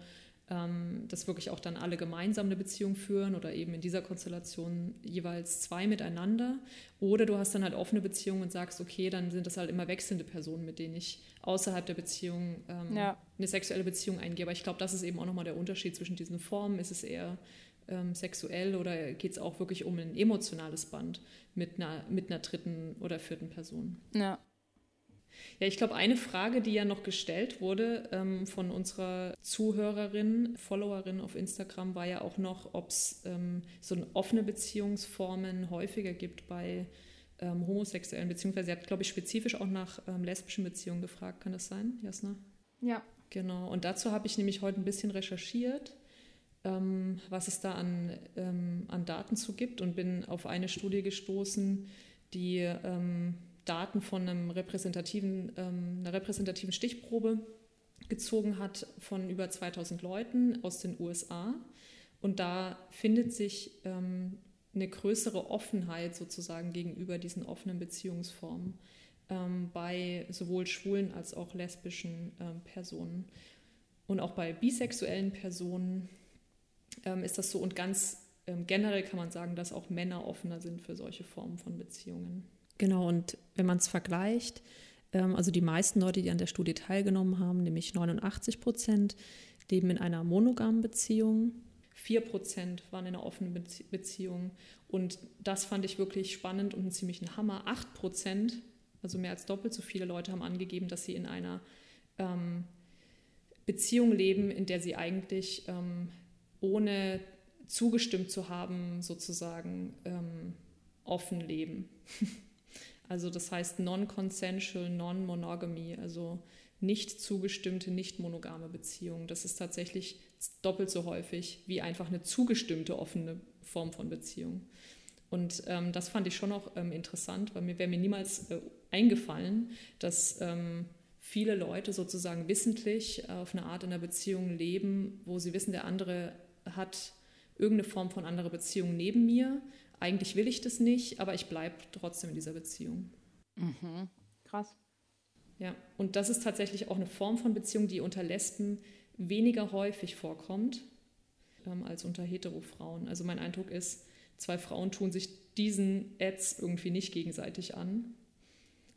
ähm, das wirklich auch dann alle gemeinsam eine Beziehung führen oder eben in dieser Konstellation jeweils zwei miteinander. Oder du hast dann halt offene Beziehungen und sagst, okay, dann sind das halt immer wechselnde Personen, mit denen ich außerhalb der Beziehung ähm, ja. eine sexuelle Beziehung eingehe. Aber ich glaube, das ist eben auch nochmal der Unterschied zwischen diesen Formen. Ist es eher ähm, sexuell oder geht es auch wirklich um ein emotionales Band mit einer, mit einer dritten oder vierten Person? Ja. Ja, ich glaube, eine Frage, die ja noch gestellt wurde ähm, von unserer Zuhörerin, Followerin auf Instagram, war ja auch noch, ob es ähm, so offene Beziehungsformen häufiger gibt bei ähm, Homosexuellen, beziehungsweise sie hat, glaube ich, spezifisch auch nach ähm, lesbischen Beziehungen gefragt. Kann das sein, Jasna? Ja. Genau. Und dazu habe ich nämlich heute ein bisschen recherchiert ähm, was es da an, ähm, an Daten zu gibt und bin auf eine Studie gestoßen, die ähm, Daten von einem repräsentativen, ähm, einer repräsentativen Stichprobe gezogen hat von über 2000 Leuten aus den USA. Und da findet sich ähm, eine größere Offenheit sozusagen gegenüber diesen offenen Beziehungsformen ähm, bei sowohl schwulen als auch lesbischen ähm, Personen. Und auch bei bisexuellen Personen ähm, ist das so. Und ganz ähm, generell kann man sagen, dass auch Männer offener sind für solche Formen von Beziehungen. Genau, und wenn man es vergleicht, ähm, also die meisten Leute, die an der Studie teilgenommen haben, nämlich 89 Prozent, leben in einer monogamen Beziehung. 4 Prozent waren in einer offenen Beziehung. Und das fand ich wirklich spannend und einen ziemlichen Hammer. 8 Prozent, also mehr als doppelt so viele Leute, haben angegeben, dass sie in einer ähm, Beziehung leben, in der sie eigentlich ähm, ohne zugestimmt zu haben, sozusagen ähm, offen leben. *laughs* Also das heißt non-consensual, non-monogamy, also nicht zugestimmte, nicht monogame Beziehungen. Das ist tatsächlich doppelt so häufig wie einfach eine zugestimmte offene Form von Beziehung. Und ähm, das fand ich schon auch ähm, interessant, weil mir wäre mir niemals äh, eingefallen, dass ähm, viele Leute sozusagen wissentlich auf eine Art in einer Beziehung leben, wo sie wissen, der andere hat irgendeine Form von anderer Beziehung neben mir eigentlich will ich das nicht, aber ich bleibe trotzdem in dieser Beziehung. Mhm. Krass. Ja, und das ist tatsächlich auch eine Form von Beziehung, die unter Lesben weniger häufig vorkommt ähm, als unter Hetero-Frauen. Also mein Eindruck ist, zwei Frauen tun sich diesen Ads irgendwie nicht gegenseitig an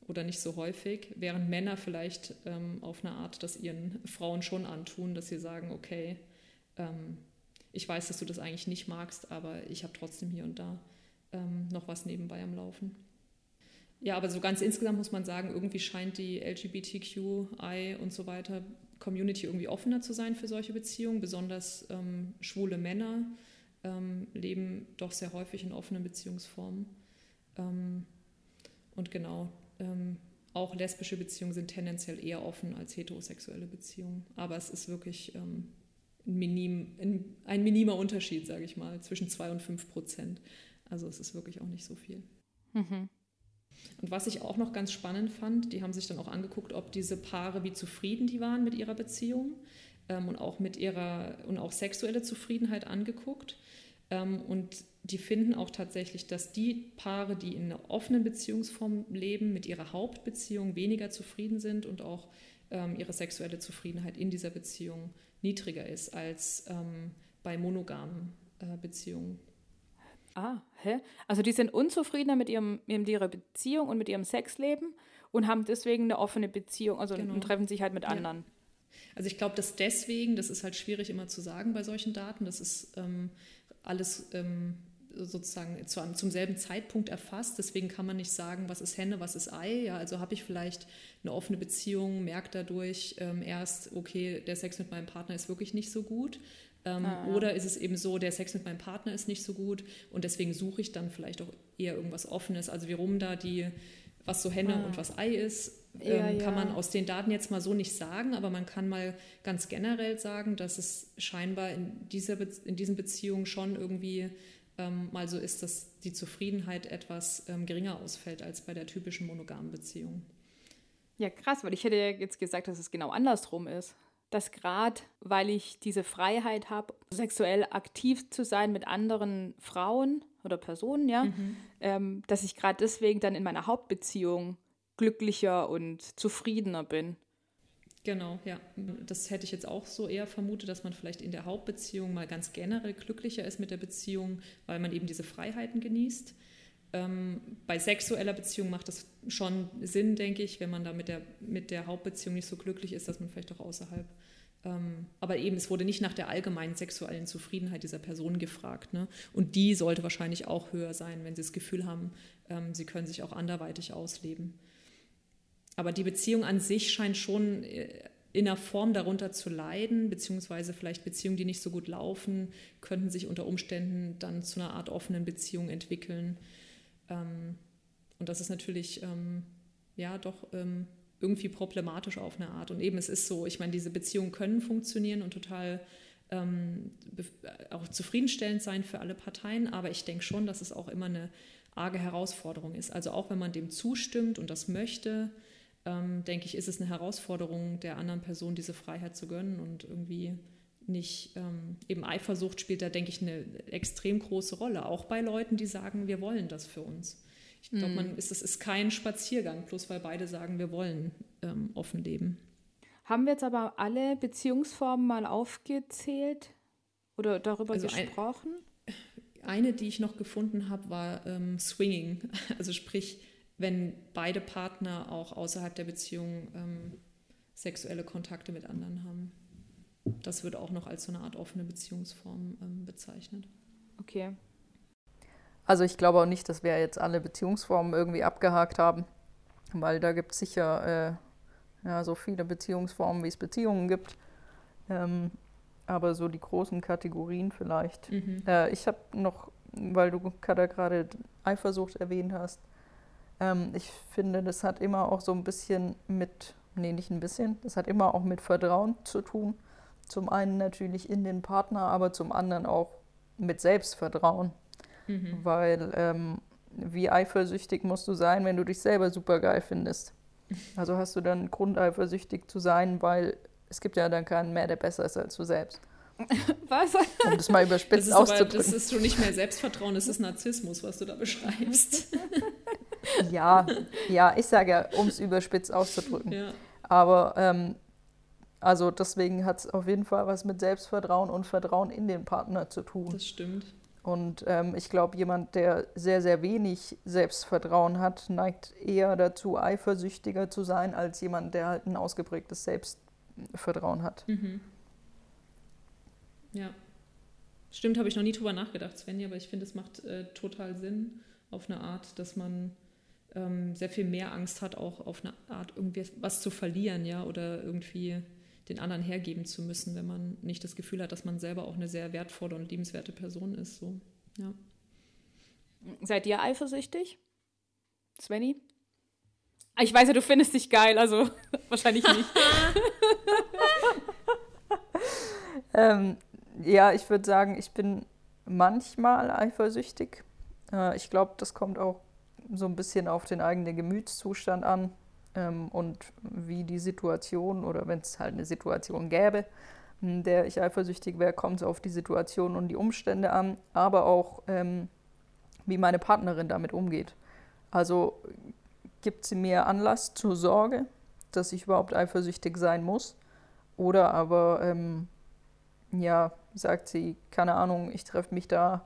oder nicht so häufig, während Männer vielleicht ähm, auf eine Art das ihren Frauen schon antun, dass sie sagen, okay, ähm, ich weiß, dass du das eigentlich nicht magst, aber ich habe trotzdem hier und da ähm, noch was nebenbei am Laufen. Ja, aber so ganz insgesamt muss man sagen, irgendwie scheint die LGBTQI und so weiter Community irgendwie offener zu sein für solche Beziehungen. Besonders ähm, schwule Männer ähm, leben doch sehr häufig in offenen Beziehungsformen. Ähm, und genau, ähm, auch lesbische Beziehungen sind tendenziell eher offen als heterosexuelle Beziehungen. Aber es ist wirklich ähm, ein, minim, ein, ein minimer Unterschied, sage ich mal, zwischen zwei und fünf Prozent. Also es ist wirklich auch nicht so viel. Mhm. Und was ich auch noch ganz spannend fand, die haben sich dann auch angeguckt, ob diese Paare, wie zufrieden die waren mit ihrer Beziehung ähm, und auch mit ihrer und auch sexuelle Zufriedenheit angeguckt. Ähm, und die finden auch tatsächlich, dass die Paare, die in einer offenen Beziehungsform leben, mit ihrer Hauptbeziehung weniger zufrieden sind und auch ähm, ihre sexuelle Zufriedenheit in dieser Beziehung niedriger ist als ähm, bei monogamen äh, Beziehungen. Ah, hä? Also die sind unzufriedener mit, ihrem, mit ihrer Beziehung und mit ihrem Sexleben und haben deswegen eine offene Beziehung, also genau. und treffen sich halt mit anderen. Ja. Also ich glaube, dass deswegen, das ist halt schwierig immer zu sagen bei solchen Daten, das ist ähm, alles ähm, sozusagen zu, zum selben Zeitpunkt erfasst. Deswegen kann man nicht sagen, was ist Henne, was ist Ei. Ja, also habe ich vielleicht eine offene Beziehung, merke dadurch ähm, erst, okay, der Sex mit meinem Partner ist wirklich nicht so gut. Ähm, ah, ja. Oder ist es eben so, der Sex mit meinem Partner ist nicht so gut und deswegen suche ich dann vielleicht auch eher irgendwas Offenes. Also wie rum da die, was so Henne ah. und was Ei ist, ja, ähm, kann man aus den Daten jetzt mal so nicht sagen, aber man kann mal ganz generell sagen, dass es scheinbar in, dieser Be in diesen Beziehungen schon irgendwie ähm, mal so ist, dass die Zufriedenheit etwas ähm, geringer ausfällt als bei der typischen monogamen Beziehung. Ja, krass, weil ich hätte ja jetzt gesagt, dass es genau andersrum ist dass gerade weil ich diese Freiheit habe, sexuell aktiv zu sein mit anderen Frauen oder Personen, ja, mhm. ähm, dass ich gerade deswegen dann in meiner Hauptbeziehung glücklicher und zufriedener bin. Genau, ja. Das hätte ich jetzt auch so eher vermutet, dass man vielleicht in der Hauptbeziehung mal ganz generell glücklicher ist mit der Beziehung, weil man eben diese Freiheiten genießt. Ähm, bei sexueller Beziehung macht das schon Sinn, denke ich, wenn man da mit der, mit der Hauptbeziehung nicht so glücklich ist, dass man vielleicht auch außerhalb ähm, aber eben, es wurde nicht nach der allgemeinen sexuellen Zufriedenheit dieser Person gefragt. Ne? Und die sollte wahrscheinlich auch höher sein, wenn sie das Gefühl haben, ähm, sie können sich auch anderweitig ausleben. Aber die Beziehung an sich scheint schon äh, in einer Form darunter zu leiden, beziehungsweise vielleicht Beziehungen, die nicht so gut laufen, könnten sich unter Umständen dann zu einer Art offenen Beziehung entwickeln. Ähm, und das ist natürlich ja doch irgendwie problematisch auf eine Art. Und eben es ist so, ich meine, diese Beziehungen können funktionieren und total ähm, auch zufriedenstellend sein für alle Parteien, aber ich denke schon, dass es auch immer eine arge Herausforderung ist. Also auch wenn man dem zustimmt und das möchte, ähm, denke ich, ist es eine Herausforderung, der anderen Person diese Freiheit zu gönnen und irgendwie nicht, ähm, eben Eifersucht spielt da, denke ich, eine extrem große Rolle, auch bei Leuten, die sagen, wir wollen das für uns. Ich glaube, mhm. man ist, es ist kein Spaziergang, bloß weil beide sagen, wir wollen ähm, offen leben. Haben wir jetzt aber alle Beziehungsformen mal aufgezählt oder darüber also gesprochen? Ein, eine, die ich noch gefunden habe, war ähm, Swinging. *laughs* Also sprich, wenn beide Partner auch außerhalb der Beziehung ähm, sexuelle Kontakte mit anderen haben. Das wird auch noch als so eine Art offene Beziehungsform ähm, bezeichnet. Okay. Also ich glaube auch nicht, dass wir jetzt alle Beziehungsformen irgendwie abgehakt haben, weil da gibt es sicher äh, ja, so viele Beziehungsformen, wie es Beziehungen gibt. Ähm, aber so die großen Kategorien vielleicht. Mhm. Äh, ich habe noch, weil du gerade Eifersucht erwähnt hast, ähm, ich finde, das hat immer auch so ein bisschen mit, nee, nicht ein bisschen, das hat immer auch mit Vertrauen zu tun. Zum einen natürlich in den Partner, aber zum anderen auch mit Selbstvertrauen. Mhm. Weil ähm, wie eifersüchtig musst du sein, wenn du dich selber super geil findest? *laughs* Also hast du dann Grund, eifersüchtig zu sein, weil es gibt ja dann keinen mehr, der besser ist als du selbst. *laughs* Was? Um das mal überspitzt das auszudrücken. Aber, das ist schon nicht mehr Selbstvertrauen, das ist Narzissmus, was du da beschreibst. *laughs* ja, ja, ich sage ja, um es überspitzt auszudrücken. Ja. Aber ähm, also deswegen hat es auf jeden Fall was mit Selbstvertrauen und Vertrauen in den Partner zu tun. Das stimmt. Und ähm, ich glaube, jemand, der sehr, sehr wenig Selbstvertrauen hat, neigt eher dazu, eifersüchtiger zu sein, als jemand, der halt ein ausgeprägtes Selbstvertrauen hat. Mhm. Ja. Stimmt, habe ich noch nie drüber nachgedacht, Svenja, aber ich finde, es macht äh, total Sinn auf eine Art, dass man ähm, sehr viel mehr Angst hat, auch auf eine Art irgendwie was zu verlieren, ja, oder irgendwie den anderen hergeben zu müssen, wenn man nicht das Gefühl hat, dass man selber auch eine sehr wertvolle und liebenswerte Person ist. So, ja. Seid ihr eifersüchtig? Svenny? Ah, ich weiß ja, du findest dich geil, also *laughs* wahrscheinlich nicht. *laughs* ähm, ja, ich würde sagen, ich bin manchmal eifersüchtig. Äh, ich glaube, das kommt auch so ein bisschen auf den eigenen Gemütszustand an ähm, und wie die Situation oder wenn es halt eine Situation gäbe, in der ich eifersüchtig wäre, kommt es auf die Situation und die Umstände an, aber auch ähm, wie meine Partnerin damit umgeht. Also gibt sie mir Anlass zur Sorge, dass ich überhaupt eifersüchtig sein muss oder aber ähm, ja, sagt sie, keine Ahnung, ich treffe mich da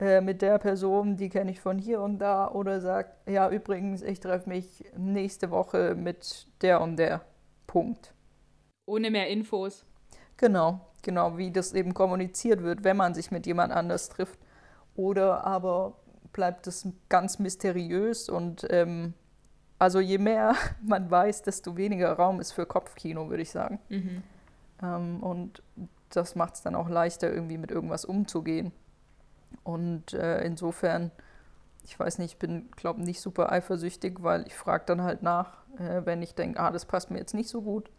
äh, mit der Person, die kenne ich von hier und da, oder sagt, ja, übrigens, ich treffe mich nächste Woche mit der und der. Punkt. Ohne mehr Infos. Genau, genau, wie das eben kommuniziert wird, wenn man sich mit jemand anders trifft. Oder aber bleibt es ganz mysteriös und ähm, also je mehr *laughs* man weiß, desto weniger Raum ist für Kopfkino, würde ich sagen. Mhm. Ähm, und das macht es dann auch leichter, irgendwie mit irgendwas umzugehen. Und äh, insofern, ich weiß nicht, ich bin, glaube nicht super eifersüchtig, weil ich frage dann halt nach, äh, wenn ich denke, ah, das passt mir jetzt nicht so gut.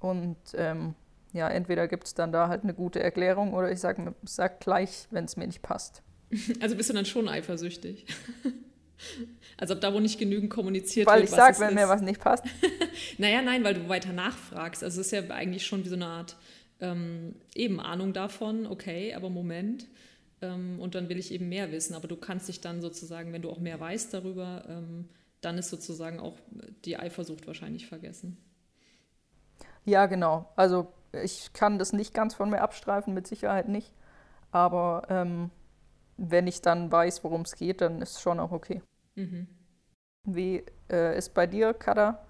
Und ähm, ja, entweder gibt es dann da halt eine gute Erklärung oder ich sage sag gleich, wenn es mir nicht passt. *laughs* Also bist du dann schon eifersüchtig? *laughs* Also ob da wo nicht genügend kommuniziert weil wird. Weil ich sage, wenn ist. mir was nicht passt. *laughs* naja, nein, weil du weiter nachfragst. Also es ist ja eigentlich schon wie so eine Art ähm, eben Ahnung davon, okay, aber Moment. Ähm, und dann will ich eben mehr wissen. Aber du kannst dich dann sozusagen, wenn du auch mehr weißt darüber, ähm, dann ist sozusagen auch die Eifersucht wahrscheinlich vergessen. Ja, genau. Also ich kann das nicht ganz von mir abstreifen, mit Sicherheit nicht. Aber ähm, wenn ich dann weiß, worum es geht, dann ist es schon auch okay. Mhm. Wie äh, ist bei dir, Kada?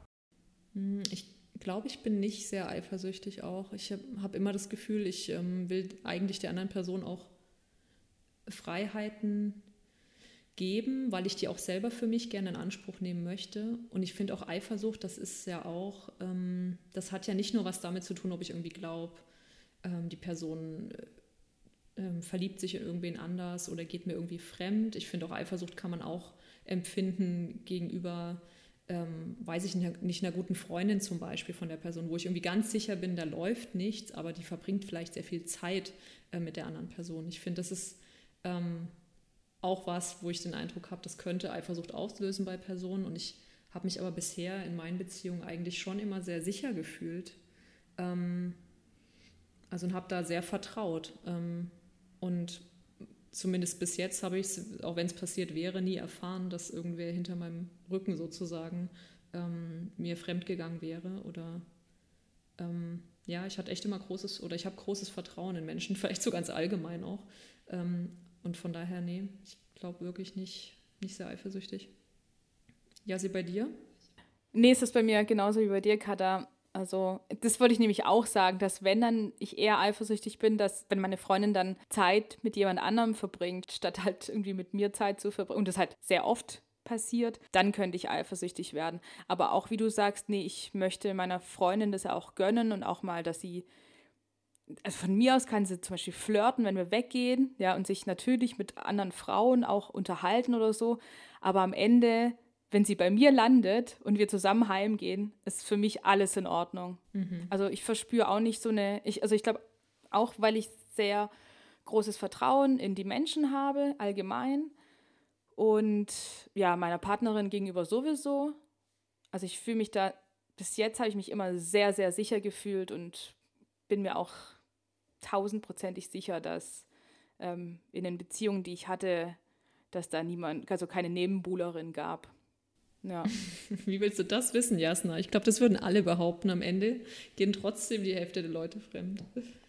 Hm, ich glaube, ich bin nicht sehr eifersüchtig auch. Ich habe hab immer das Gefühl, ich ähm, will eigentlich der anderen Person auch Freiheiten geben, weil ich die auch selber für mich gerne in Anspruch nehmen möchte. Und ich finde auch Eifersucht, das ist ja auch, ähm, das hat ja nicht nur was damit zu tun, ob ich irgendwie glaube, ähm, die Person äh, ähm, verliebt sich in irgendwen anders oder geht mir irgendwie fremd. Ich finde auch Eifersucht kann man auch empfinden gegenüber ähm, weiß ich nicht, einer guten Freundin zum Beispiel von der Person, wo ich irgendwie ganz sicher bin, da läuft nichts, aber die verbringt vielleicht sehr viel Zeit äh, mit der anderen Person. Ich finde, das ist ähm, auch was, wo ich den Eindruck habe, das könnte Eifersucht auslösen bei Personen und ich habe mich aber bisher in meinen Beziehungen eigentlich schon immer sehr sicher gefühlt. Ähm, also und habe da sehr vertraut. Ähm, und zumindest bis jetzt habe ich es, auch wenn es passiert wäre, nie erfahren, dass irgendwer hinter meinem Rücken sozusagen ähm, mir fremdgegangen wäre oder ähm, ja, ich hatte echt immer großes oder ich habe großes Vertrauen in Menschen, *laughs* vielleicht so ganz allgemein auch. Und von daher, nee, ich glaube wirklich nicht, nicht sehr eifersüchtig. Ja, sie bei dir? Nee, ist bei mir genauso wie bei dir, Kada. Also, das wollte ich nämlich auch sagen, dass wenn dann ich eher eifersüchtig bin, dass wenn meine Freundin dann Zeit mit jemand anderem verbringt, statt halt irgendwie mit mir Zeit zu verbringen, und das halt sehr oft passiert, dann könnte ich eifersüchtig werden. Aber auch wie du sagst, nee, ich möchte meiner Freundin das auch gönnen und auch mal, dass sie, also von mir aus kann sie zum Beispiel flirten, wenn wir weggehen, ja, und sich natürlich mit anderen Frauen auch unterhalten oder so. Aber am Ende wenn sie bei mir landet und wir zusammen heimgehen, ist für mich alles in Ordnung. Mhm. Also ich verspüre auch nicht so eine, ich, also ich glaube auch, weil ich sehr großes Vertrauen in die Menschen habe, allgemein. Und ja, meiner Partnerin gegenüber sowieso. Also ich fühle mich da, bis jetzt habe ich mich immer sehr, sehr sicher gefühlt und bin mir auch tausendprozentig sicher, dass ähm, in den Beziehungen, die ich hatte, dass da niemand, also keine Nebenbuhlerin gab. Ja. *laughs* Wie willst du das wissen, Jasna? Ich glaube, das würden alle behaupten. Am Ende gehen trotzdem die Hälfte der Leute fremd.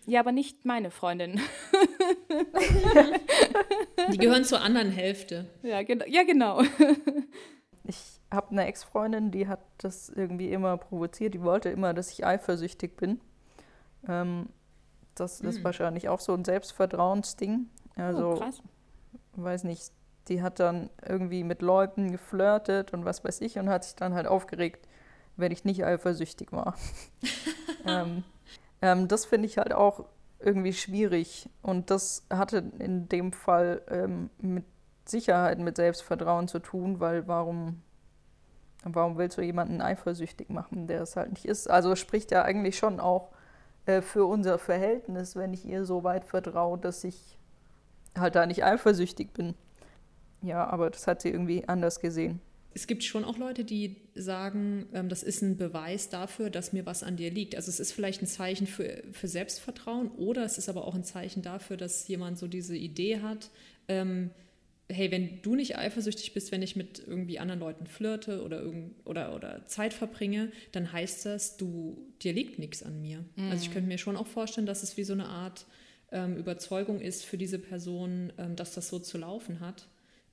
Ja, aber nicht meine Freundin. *laughs* die gehören zur anderen Hälfte. Ja, genau. Ja, genau. *laughs* Ich habe eine Ex-Freundin, die hat das irgendwie immer provoziert. Die wollte immer, dass ich eifersüchtig bin. Ähm, das ist hm. wahrscheinlich auch so ein Selbstvertrauensding. Also, oh, krass. weiß nicht, die hat dann irgendwie mit Leuten geflirtet und was weiß ich und hat sich dann halt aufgeregt, wenn ich nicht eifersüchtig war. *laughs* ähm, ähm, das finde ich halt auch irgendwie schwierig und das hatte in dem Fall ähm, mit Sicherheit mit Selbstvertrauen zu tun, weil warum, warum willst du jemanden eifersüchtig machen, der es halt nicht ist? Also spricht ja eigentlich schon auch äh, für unser Verhältnis, wenn ich ihr so weit vertraue, dass ich halt da nicht eifersüchtig bin. Ja, aber das hat sie irgendwie anders gesehen. Es gibt schon auch Leute, die sagen, ähm, das ist ein Beweis dafür, dass mir was an dir liegt. Also es ist vielleicht ein Zeichen für, für Selbstvertrauen oder es ist aber auch ein Zeichen dafür, dass jemand so diese Idee hat, ähm, hey, wenn du nicht eifersüchtig bist, wenn ich mit irgendwie anderen Leuten flirte oder, irgend, oder, oder Zeit verbringe, dann heißt das, du, dir liegt nichts an mir. Mhm. Also ich könnte mir schon auch vorstellen, dass es wie so eine Art ähm, Überzeugung ist für diese Person, ähm, dass das so zu laufen hat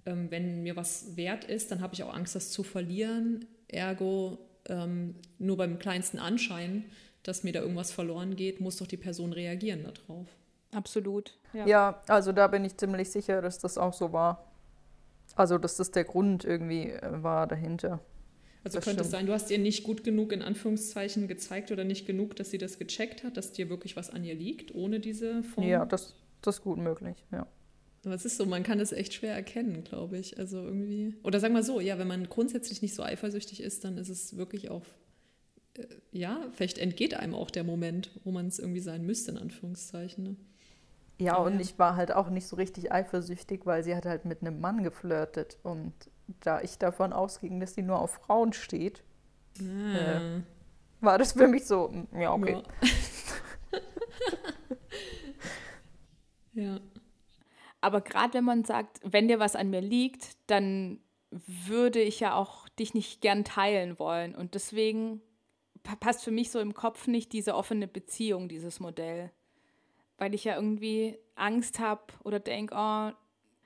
ähm, wenn mir was wert ist, dann habe ich auch Angst, das zu verlieren. Ergo, ähm, nur beim kleinsten Anschein, dass mir da irgendwas verloren geht, muss doch die Person reagieren darauf. Absolut. Ja. ja, also da bin ich ziemlich sicher, dass das auch so war. Also, dass das der Grund irgendwie äh, war dahinter. Also das könnte es sein, du hast ihr nicht gut genug in Anführungszeichen gezeigt oder nicht genug, dass sie das gecheckt hat, dass dir wirklich was an ihr liegt, ohne diese Form? Ja, das, das ist gut möglich, ja. Aber es ist so, man kann das echt schwer erkennen, glaube ich. Also irgendwie. Oder sagen wir so, ja, wenn man grundsätzlich nicht so eifersüchtig ist, dann ist es wirklich auch, äh, ja, vielleicht entgeht einem auch der Moment, wo man es irgendwie sein müsste, in Anführungszeichen. Ne? Ja, und ja. ich war halt auch nicht so richtig eifersüchtig, weil sie hat halt mit einem Mann geflirtet. Und da ich davon ausging, dass sie nur auf Frauen steht, ah. äh, war das für mich so, mm, ja, okay. Ja. *laughs* ja. Aber gerade wenn man sagt, wenn dir was an mir liegt, dann würde ich ja auch dich nicht gern teilen wollen. Und deswegen passt für mich so im Kopf nicht diese offene Beziehung, dieses Modell. Weil ich ja irgendwie Angst habe oder denke, oh,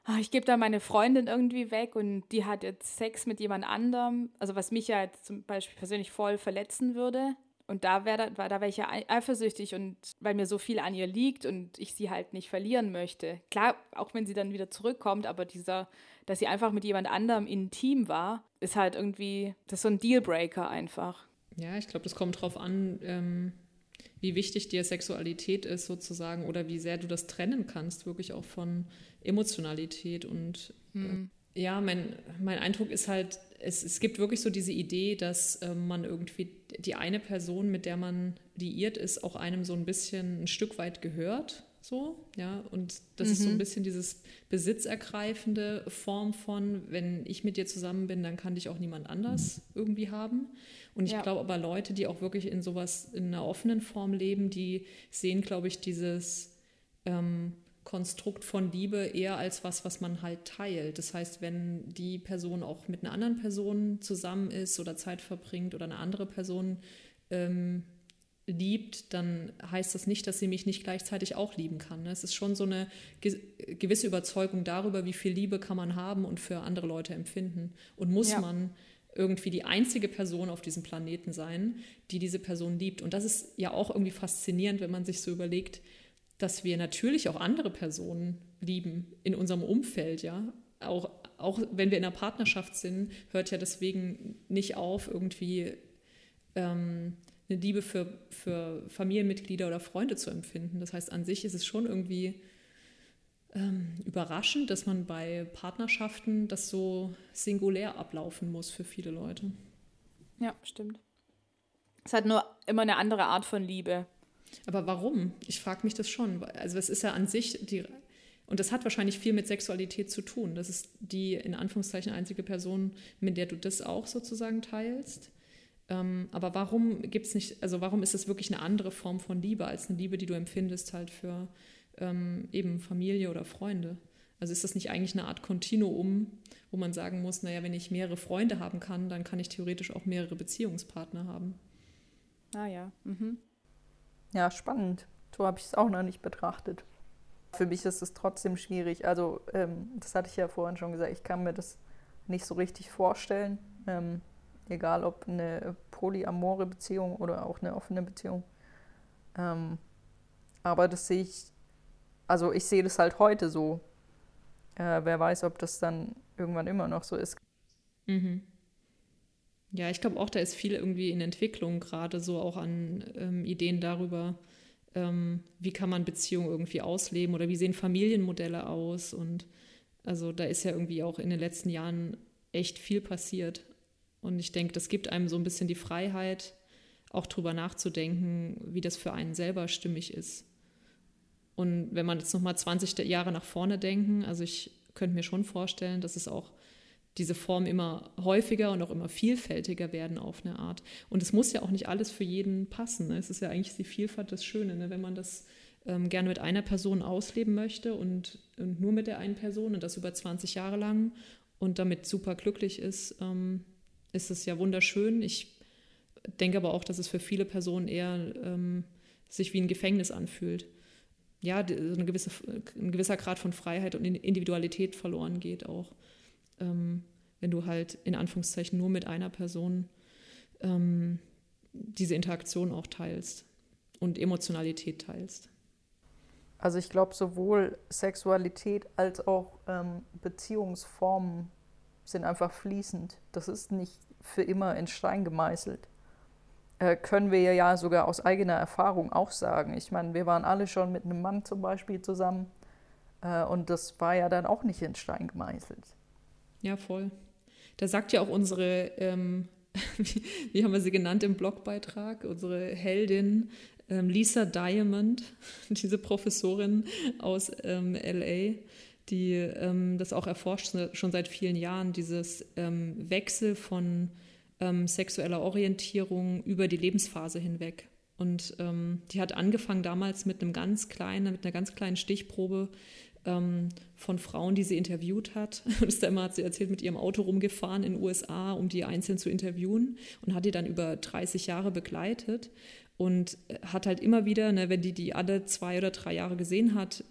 ah, ich gebe da meine Freundin irgendwie weg und die hat jetzt Sex mit jemand anderem. Also was mich ja jetzt zum Beispiel persönlich voll verletzen würde. Und da wäre da, da wär ich ja eifersüchtig und weil mir so viel an ihr liegt und ich sie halt nicht verlieren möchte. Klar, auch wenn sie dann wieder zurückkommt, aber dieser, dass sie einfach mit jemand anderem intim war, ist halt irgendwie, das ist so ein Dealbreaker einfach. Ja, ich glaube, das kommt drauf an, ähm, wie wichtig dir Sexualität ist sozusagen oder wie sehr du das trennen kannst, wirklich auch von Emotionalität und hm. äh, ja, mein, mein Eindruck ist halt, es, es gibt wirklich so diese Idee, dass äh, man irgendwie die eine Person, mit der man liiert ist, auch einem so ein bisschen ein Stück weit gehört. so, ja, und das mhm. ist so ein mhm. bisschen dieses besitzergreifende Form von, wenn ich mit dir zusammen bin, dann kann dich auch niemand anders irgendwie haben. Und ich ja. glaube aber Leute, die auch wirklich in sowas, in einer offenen Form leben, die sehen, glaube ich, dieses ähm, Konstrukt von Liebe eher als was, was man halt teilt. Das heißt, wenn die Person auch mit einer anderen Person zusammen ist oder Zeit verbringt oder eine andere Person ähm, liebt, dann heißt das nicht, dass sie mich nicht gleichzeitig auch lieben kann. Ne? Es ist schon so eine gewisse Überzeugung darüber, wie viel Liebe kann man haben und für andere Leute empfinden. Und muss ja. man irgendwie die einzige Person auf diesem Planeten sein, die diese Person liebt. Und das ist ja auch irgendwie faszinierend, wenn man sich so überlegt, dass wir natürlich auch andere Personen lieben in unserem Umfeld, ja. Auch, auch wenn wir in einer Partnerschaft sind, hört ja deswegen nicht auf, irgendwie ähm, eine Liebe für, für Familienmitglieder oder Freunde zu empfinden. Das heißt, an sich ist es schon irgendwie ähm, überraschend, dass man bei Partnerschaften das so singulär ablaufen muss für viele Leute. Ja, stimmt. Es hat nur immer eine andere Art von Liebe. Aber warum? Ich frage mich das schon. Also es ist ja an sich die und das hat wahrscheinlich viel mit Sexualität zu tun. Das ist die in Anführungszeichen einzige Person, mit der du das auch sozusagen teilst. Ähm, aber warum gibt es nicht, also warum ist es wirklich eine andere Form von Liebe als eine Liebe, die du empfindest halt für ähm, eben Familie oder Freunde? Also ist das nicht eigentlich eine Art Kontinuum, wo man sagen muss, naja, wenn ich mehrere Freunde haben kann, dann kann ich theoretisch auch mehrere Beziehungspartner haben. Ah ja. Mhm. Ja, spannend. So habe ich es auch noch nicht betrachtet. Für mich ist es trotzdem schwierig. Also, ähm, das hatte ich ja vorhin schon gesagt, ich kann mir das nicht so richtig vorstellen. Ähm, egal ob eine polyamore Beziehung oder auch eine offene Beziehung. Ähm, aber das sehe ich, also ich sehe das halt heute so. Äh, wer weiß, ob das dann irgendwann immer noch so ist. Mhm. Ja, ich glaube auch, da ist viel irgendwie in Entwicklung, gerade so auch an ähm, Ideen darüber, ähm, wie kann man Beziehungen irgendwie ausleben oder wie sehen Familienmodelle aus. Und also da ist ja irgendwie auch in den letzten Jahren echt viel passiert. Und ich denke, das gibt einem so ein bisschen die Freiheit, auch drüber nachzudenken, wie das für einen selber stimmig ist. Und wenn man jetzt nochmal 20 Jahre nach vorne denken, also ich könnte mir schon vorstellen, dass es auch diese Formen immer häufiger und auch immer vielfältiger werden auf eine Art. Und es muss ja auch nicht alles für jeden passen. Ne? Es ist ja eigentlich die Vielfalt das Schöne, ne? wenn man das ähm, gerne mit einer Person ausleben möchte und, und, nur mit der einen Person und das über 20 Jahre lang und damit super glücklich ist, ähm, ist es ja wunderschön. Ich denke aber auch, dass es für viele Personen eher ähm, sich wie ein Gefängnis anfühlt. Ja, eine gewisse, ein gewisser Grad von Freiheit und Individualität verloren geht auch ähm, wenn du halt in Anführungszeichen nur mit einer Person ähm, diese Interaktion auch teilst und Emotionalität teilst. Also ich glaube, sowohl Sexualität als auch ähm, Beziehungsformen sind einfach fließend. Das ist nicht für immer in Stein gemeißelt. Äh, können wir ja sogar aus eigener Erfahrung auch sagen. Ich meine, wir waren alle schon mit einem Mann zum Beispiel zusammen äh, und das war ja dann auch nicht in Stein gemeißelt. Ja, voll. Da sagt ja auch unsere, ähm, *laughs* wie, haben wir sie genannt im Blogbeitrag, unsere Heldin ähm, Lisa Diamond, *laughs* diese Professorin aus ähm, LA, die ähm, das auch erforscht schon seit vielen Jahren, dieses ähm, Wechsel von ähm, sexueller Orientierung über die Lebensphase hinweg. Und die hat angefangen damals mit einem ganz kleinen, mit einer ganz kleinen Stichprobe ähm, von Frauen, die sie interviewt hat. *laughs* Und ist da immer, hat sie erzählt, mit ihrem Auto rumgefahren in den USA, um die einzeln zu interviewen und hat die dann über 30 Jahre begleitet und hat halt immer wieder, ne, wenn die die alle zwei oder drei Jahre gesehen hat,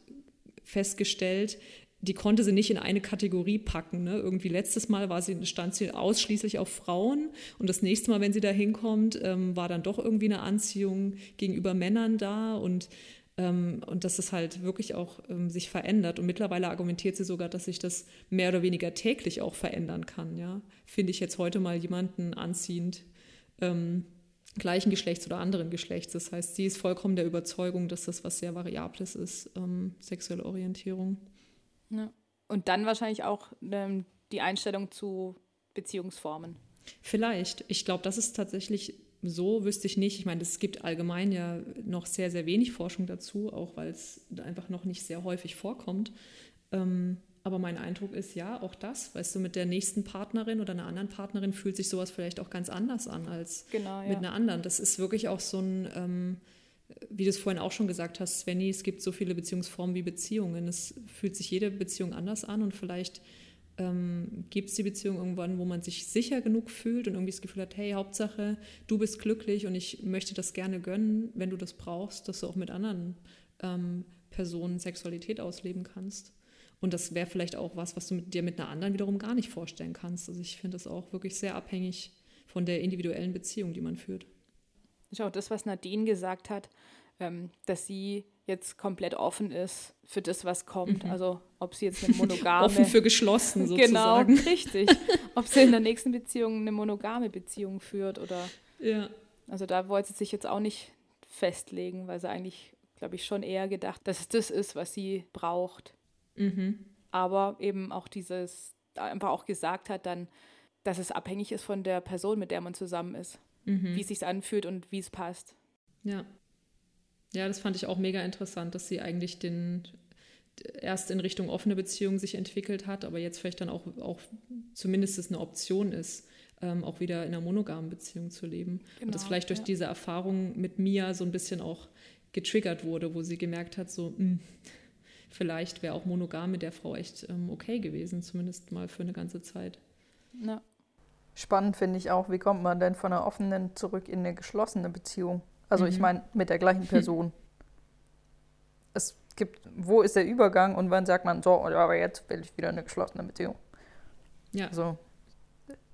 festgestellt, die konnte sie nicht in eine Kategorie packen. Ne? Irgendwie letztes Mal war sie, stand sie ausschließlich auf Frauen und das nächste Mal, wenn sie da hinkommt, ähm, war dann doch irgendwie eine Anziehung gegenüber Männern da und ähm, und dass es halt wirklich auch ähm, sich verändert. Und mittlerweile argumentiert sie sogar, dass sich das mehr oder weniger täglich auch verändern kann. Ja? Finde ich jetzt heute mal jemanden anziehend, ähm, gleichen Geschlechts oder anderen Geschlechts. Das heißt, sie ist vollkommen der Überzeugung, dass das was sehr Variables ist, ähm, sexuelle Orientierung. Ja. Und dann wahrscheinlich auch ähm, die Einstellung zu Beziehungsformen. Vielleicht. Ich glaube, das ist tatsächlich so wüsste ich nicht. Ich meine, es gibt allgemein ja noch sehr, sehr wenig Forschung dazu, auch weil es einfach noch nicht sehr häufig vorkommt. Ähm, aber mein Eindruck ist, ja, auch das, weißt du, mit der nächsten Partnerin oder einer anderen Partnerin fühlt sich sowas vielleicht auch ganz anders an als genau, ja. mit einer anderen. Das ist wirklich auch so ein, ähm, wie du es vorhin auch schon gesagt hast, Svenny, es gibt so viele Beziehungsformen wie Beziehungen. Es fühlt sich jede Beziehung anders an und vielleicht ähm, gibt es die Beziehung irgendwann, wo man sich sicher genug fühlt und irgendwie das Gefühl hat, hey, Hauptsache, du bist glücklich und ich möchte das gerne gönnen, wenn du das brauchst, dass du auch mit anderen ähm, Personen Sexualität ausleben kannst. Und das wäre vielleicht auch was, was du mit dir mit einer anderen wiederum gar nicht vorstellen kannst. Also ich finde das auch wirklich sehr abhängig von der individuellen Beziehung, die man führt. Das ist auch das, was Nadine gesagt hat, ähm, dass sie jetzt komplett offen ist für das, was kommt. Mhm. Also ob sie jetzt eine *laughs* monogame... offen für geschlossen *laughs* sozusagen. Genau, richtig. *laughs* Ob sie in der nächsten Beziehung eine monogame Beziehung führt oder... Ja. Also da wollte sie sich jetzt auch nicht festlegen, weil sie eigentlich, glaube ich, schon eher gedacht, dass es das ist, was sie braucht. Mhm. Aber eben auch dieses, einfach auch gesagt hat dann, dass es abhängig ist von der Person, mit der man zusammen ist. Mhm. Wie es sich anfühlt und wie es passt. Ja. Ja, das fand ich auch mega interessant, dass sie eigentlich den erst in Richtung offene Beziehung sich entwickelt hat, aber jetzt vielleicht dann auch, auch zumindest eine Option ist, ähm, auch wieder in einer monogamen Beziehung zu leben. Genau, und das vielleicht durch ja. diese Erfahrung mit Mia so ein bisschen auch getriggert wurde, wo sie gemerkt hat, so, mh, hm, vielleicht wäre auch monogam mit der Frau echt ähm, okay gewesen, zumindest mal für eine ganze Zeit. Ja. Spannend finde ich auch, wie kommt man denn von einer offenen zurück in eine geschlossene Beziehung? Also mhm. ich meine, mit der gleichen *laughs* Person. es gibt, wo ist der Übergang und wann sagt man, so, aber jetzt will ich wieder eine geschlossene Beziehung. Ja. Also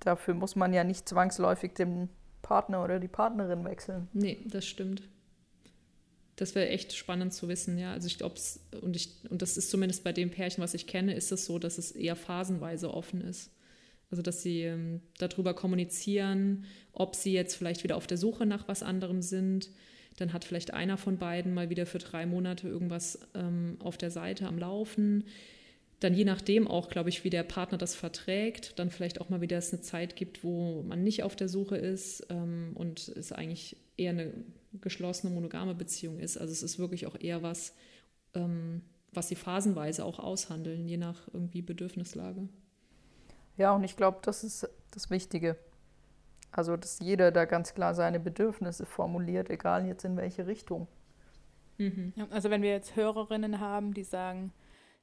dafür muss man ja nicht zwangsläufig den Partner oder die Partnerin wechseln. Nee, das stimmt. Das wäre echt spannend zu wissen, ja. Also ich glaube, und, ich, und das ist zumindest bei dem Pärchen, was ich kenne, ist es so, dass es eher phasenweise offen ist. Also dass sie ähm, darüber kommunizieren, ob sie jetzt vielleicht wieder auf der Suche nach was anderem sind. Dann hat vielleicht einer von beiden mal wieder für drei Monate irgendwas ähm, auf der Seite am Laufen. Dann je nachdem auch, glaube ich, wie der Partner das verträgt, dann vielleicht auch mal wieder es eine Zeit gibt, wo man nicht auf der Suche ist ähm, und es eigentlich eher eine geschlossene monogame Beziehung ist. Also es ist wirklich auch eher was, ähm, was sie phasenweise auch aushandeln, je nach irgendwie Bedürfnislage. Ja, und ich glaube, das ist das Wichtige. Also, dass jeder da ganz klar seine Bedürfnisse formuliert, egal jetzt in welche Richtung. Mhm. Also wenn wir jetzt Hörerinnen haben, die sagen,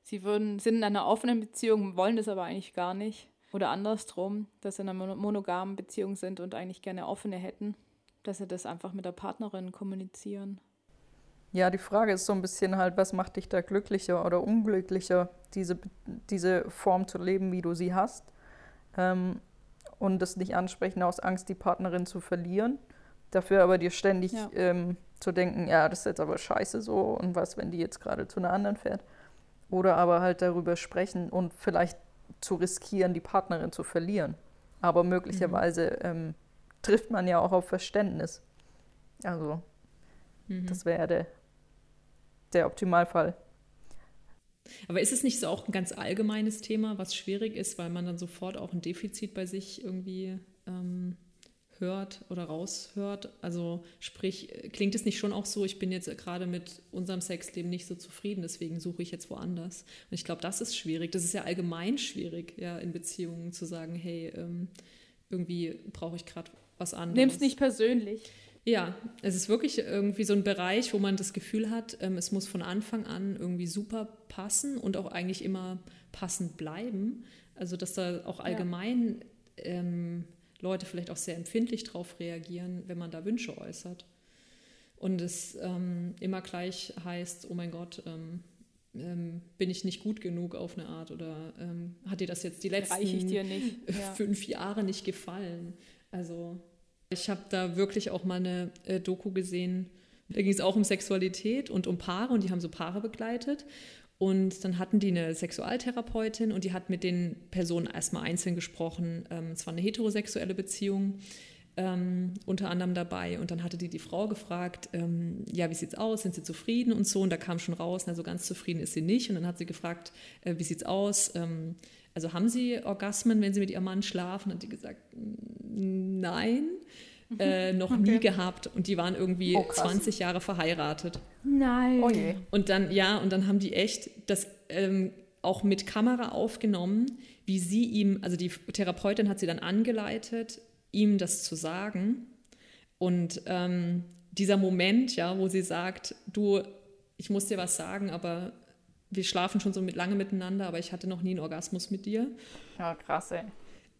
sie würden, sind in einer offenen Beziehung, wollen das aber eigentlich gar nicht. Oder andersrum, dass sie in einer monogamen Beziehung sind und eigentlich gerne offene hätten dass sie das einfach mit der Partnerin kommunizieren. Ja, die Frage ist so ein bisschen halt, was macht dich da glücklicher oder unglücklicher, diese, diese Form zu leben, wie du sie hast. Ähm, und das nicht ansprechen aus Angst, die Partnerin zu verlieren. Dafür aber dir ständig ja. ähm, zu denken, ja, das ist jetzt aber scheiße so und was, wenn die jetzt gerade zu einer anderen fährt. Oder aber halt darüber sprechen und vielleicht zu riskieren, die Partnerin zu verlieren. Aber möglicherweise mhm. ähm, trifft man ja auch auf Verständnis. Also, mhm. das wäre der, der Optimalfall. Aber ist es nicht so auch ein ganz allgemeines Thema, was schwierig ist, weil man dann sofort auch ein Defizit bei sich irgendwie ähm, hört oder raushört? Also sprich, klingt es nicht schon auch so, ich bin jetzt gerade mit unserem Sexleben nicht so zufrieden, deswegen suche ich jetzt woanders. Und ich glaube, das ist schwierig. Das ist ja allgemein schwierig, ja, in Beziehungen zu sagen, hey, ähm, irgendwie brauche ich gerade was anderes. Nimm's nicht persönlich. Ja, es ist wirklich irgendwie so ein Bereich, wo man das Gefühl hat, ähm, es muss von Anfang an irgendwie super passen und auch eigentlich immer passend bleiben. Also dass da auch allgemein ja. ähm, Leute vielleicht auch sehr empfindlich darauf reagieren, wenn man da Wünsche äußert. Und es ähm, immer gleich heißt, oh mein Gott, ähm, ähm, bin ich nicht gut genug auf eine Art oder ähm, hat dir das jetzt die letzten *laughs* ja. fünf Jahre nicht gefallen? Also ich habe da wirklich auch mal eine äh, Doku gesehen. Da ging es auch um Sexualität und um Paare und die haben so Paare begleitet. Und dann hatten die eine Sexualtherapeutin und die hat mit den Personen erstmal einzeln gesprochen. Ähm, es war eine heterosexuelle Beziehung. Ähm, unter anderem dabei. Und dann hatte die die Frau gefragt, ähm, ja, wie sieht's aus? Sind Sie zufrieden und so? Und da kam schon raus, na, so ganz zufrieden ist sie nicht. Und dann hat sie gefragt, äh, wie sieht's aus? Ähm, also haben Sie Orgasmen, wenn Sie mit Ihrem Mann schlafen? Hat die gesagt, nein. äh, *laughs* noch okay. nie gehabt und die waren irgendwie oh, 20 Jahre verheiratet. Nein. Oh je. Und dann, ja, und dann haben die echt das ähm, auch mit Kamera aufgenommen, wie sie ihm, also die Therapeutin hat sie dann angeleitet, ihm das zu sagen. Und ähm, dieser Moment, ja, wo sie sagt, du, ich muss dir was sagen, aber wir schlafen schon so mit, lange miteinander, aber ich hatte noch nie einen Orgasmus mit dir. Ja, krass, ey.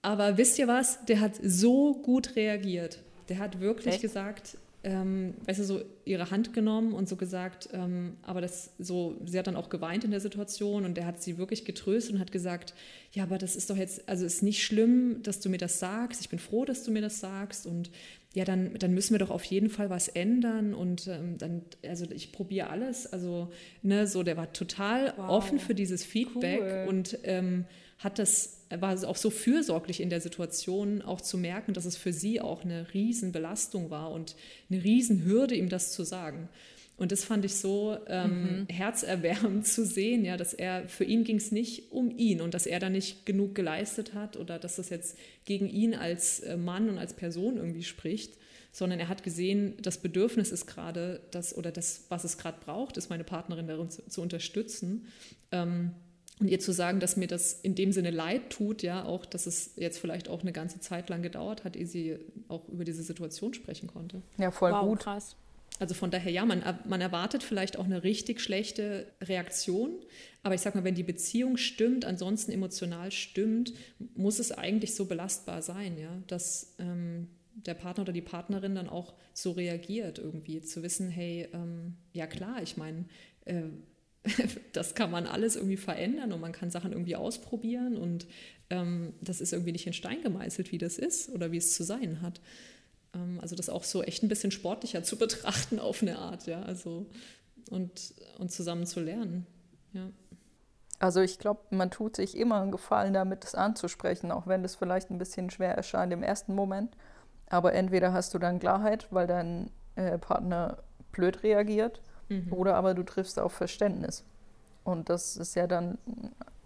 Aber wisst ihr was? Der hat so gut reagiert. Der hat wirklich Echt? gesagt, ähm, weißt du, so ihre Hand genommen und so gesagt, ähm, aber das so, sie hat dann auch geweint in der Situation und der hat sie wirklich getröstet und hat gesagt, ja, aber das ist doch jetzt, also ist nicht schlimm, dass du mir das sagst. Ich bin froh, dass du mir das sagst und ja, dann, dann müssen wir doch auf jeden Fall was ändern und ähm, dann, also ich probiere alles. Also, ne, so, der war total wow. offen für dieses Feedback cool. und ähm, hat das, war auch so fürsorglich in der Situation, auch zu merken, dass es für sie auch eine Riesenbelastung war und eine Riesenhürde, ihm das zu sagen. Und das fand ich so ähm, mhm. herzerwärmend zu sehen, ja, dass er, für ihn ging es nicht um ihn und dass er da nicht genug geleistet hat oder dass das jetzt gegen ihn als äh, Mann und als Person irgendwie spricht, sondern er hat gesehen, das Bedürfnis ist gerade das oder das, was es gerade braucht, ist meine Partnerin darin zu, zu unterstützen. Ähm, und ihr zu sagen, dass mir das in dem Sinne leid tut, ja, auch, dass es jetzt vielleicht auch eine ganze Zeit lang gedauert hat, ehe sie auch über diese Situation sprechen konnte. Ja, voll wow, gut. Krass. Also von daher, ja, man, man erwartet vielleicht auch eine richtig schlechte Reaktion. Aber ich sag mal, wenn die Beziehung stimmt, ansonsten emotional stimmt, muss es eigentlich so belastbar sein, ja, dass ähm, der Partner oder die Partnerin dann auch so reagiert irgendwie. Zu wissen, hey, ähm, ja klar, ich meine, äh, *laughs* das kann man alles irgendwie verändern und man kann Sachen irgendwie ausprobieren und ähm, das ist irgendwie nicht in Stein gemeißelt, wie das ist oder wie es zu sein hat. Ähm, also das auch so echt ein bisschen sportlicher zu *laughs* betrachten auf eine Art, ja, also und, und zusammen zu lernen, ja. Also ich glaube, man tut sich immer einen Gefallen damit, es anzusprechen, auch wenn das vielleicht ein bisschen schwer erscheint im ersten Moment. Aber entweder hast du dann Klarheit, weil dein äh, Partner blöd reagiert, Mhm. Oder aber du triffst auf Verständnis. Und das ist ja dann,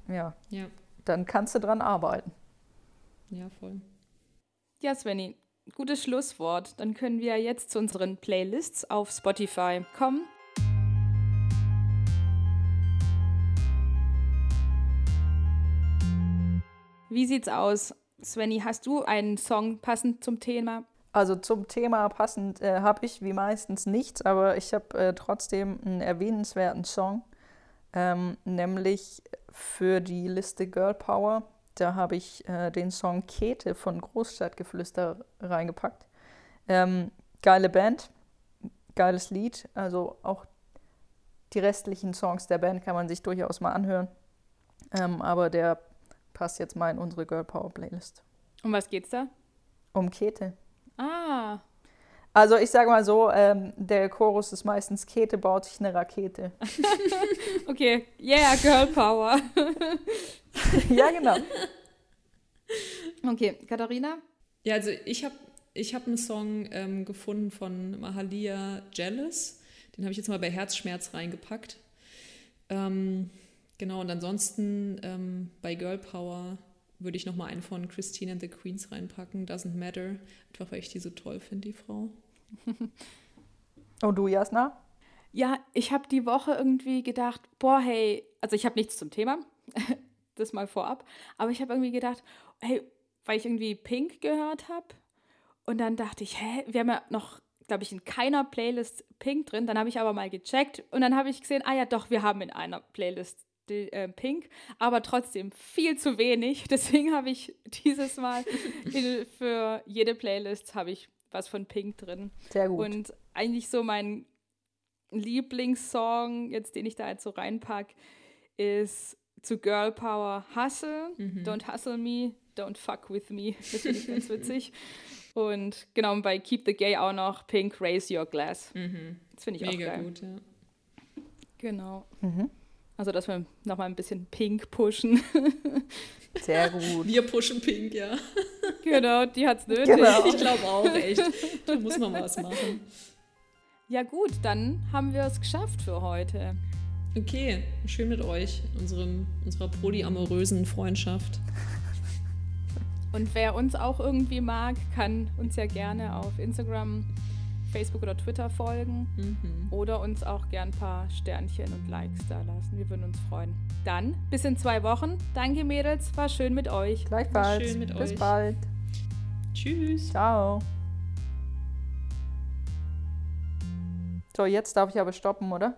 ja, ja. dann kannst du dran arbeiten. Ja, voll. Ja, Svenny, gutes Schlusswort. Dann können wir jetzt zu unseren Playlists auf Spotify kommen. Wie sieht's aus? Svenny, hast du einen Song passend zum Thema? Also zum Thema passend äh, habe ich wie meistens nichts, aber ich habe äh, trotzdem einen erwähnenswerten Song, ähm, nämlich für die Liste Girl Power. Da habe ich äh, den Song Kete von Großstadtgeflüster reingepackt. Ähm, geile Band, geiles Lied, also auch die restlichen Songs der Band kann man sich durchaus mal anhören. Ähm, aber der passt jetzt mal in unsere Girl Power Playlist. Um was geht's da? Um Kete. Ah. Also ich sage mal so, ähm, der Chorus ist meistens Kete baut sich eine Rakete. *laughs* okay, yeah, Girl Power. *laughs* *laughs* ja, genau. Okay, Katharina? Ja, also ich habe ich hab einen Song ähm, gefunden von Mahalia Jealous. Den habe ich jetzt mal bei Herzschmerz reingepackt. Ähm, genau, und ansonsten ähm, bei Girl Power würde ich nochmal einen von Christine and the Queens reinpacken. Doesn't matter. Einfach weil ich die so toll finde, die Frau. *laughs* Und du, Jasna? Ja, ich habe die Woche irgendwie gedacht, boah, hey, also ich habe nichts zum Thema, das mal vorab, aber ich habe irgendwie gedacht, hey, weil ich irgendwie Pink gehört habe und dann dachte ich, hä, wir haben ja noch, glaube ich, in keiner Playlist Pink drin, dann habe ich aber mal gecheckt und dann habe ich gesehen, ah ja, doch, wir haben in einer Playlist die, äh, Pink, aber trotzdem viel zu wenig. *laughs* Deswegen habe ich dieses Mal *laughs* in, für jede Playlist habe ich was von Pink drin. Sehr gut. Und eigentlich so mein Lieblingssong, jetzt den ich da jetzt so reinpack, ist zu Girl Power Hustle. Mhm. Don't hustle me, don't fuck with me. Das finde ich ganz witzig. Und genau, bei Keep the Gay auch noch Pink Raise Your Glass. Mhm. Das finde ich Mega auch geil. gut, ja. Genau. Mhm. Also, dass wir nochmal ein bisschen Pink pushen. *laughs* Sehr gut. Wir pushen Pink, ja. *laughs* Genau, die hat es nötig. Genau. Ich glaube auch, echt. Da muss man was machen. Ja, gut, dann haben wir es geschafft für heute. Okay, schön mit euch, unserem, unserer polyamorösen Freundschaft. Und wer uns auch irgendwie mag, kann uns ja gerne auf Instagram, Facebook oder Twitter folgen Mhm. oder uns auch gern ein paar Sternchen und Likes da lassen. Wir würden uns freuen. Dann bis in zwei Wochen. Danke Mädels, war schön mit euch. Gleichfalls. schön mit Bis euch. bald. Tschüss. Ciao. So, jetzt darf ich aber stoppen, oder?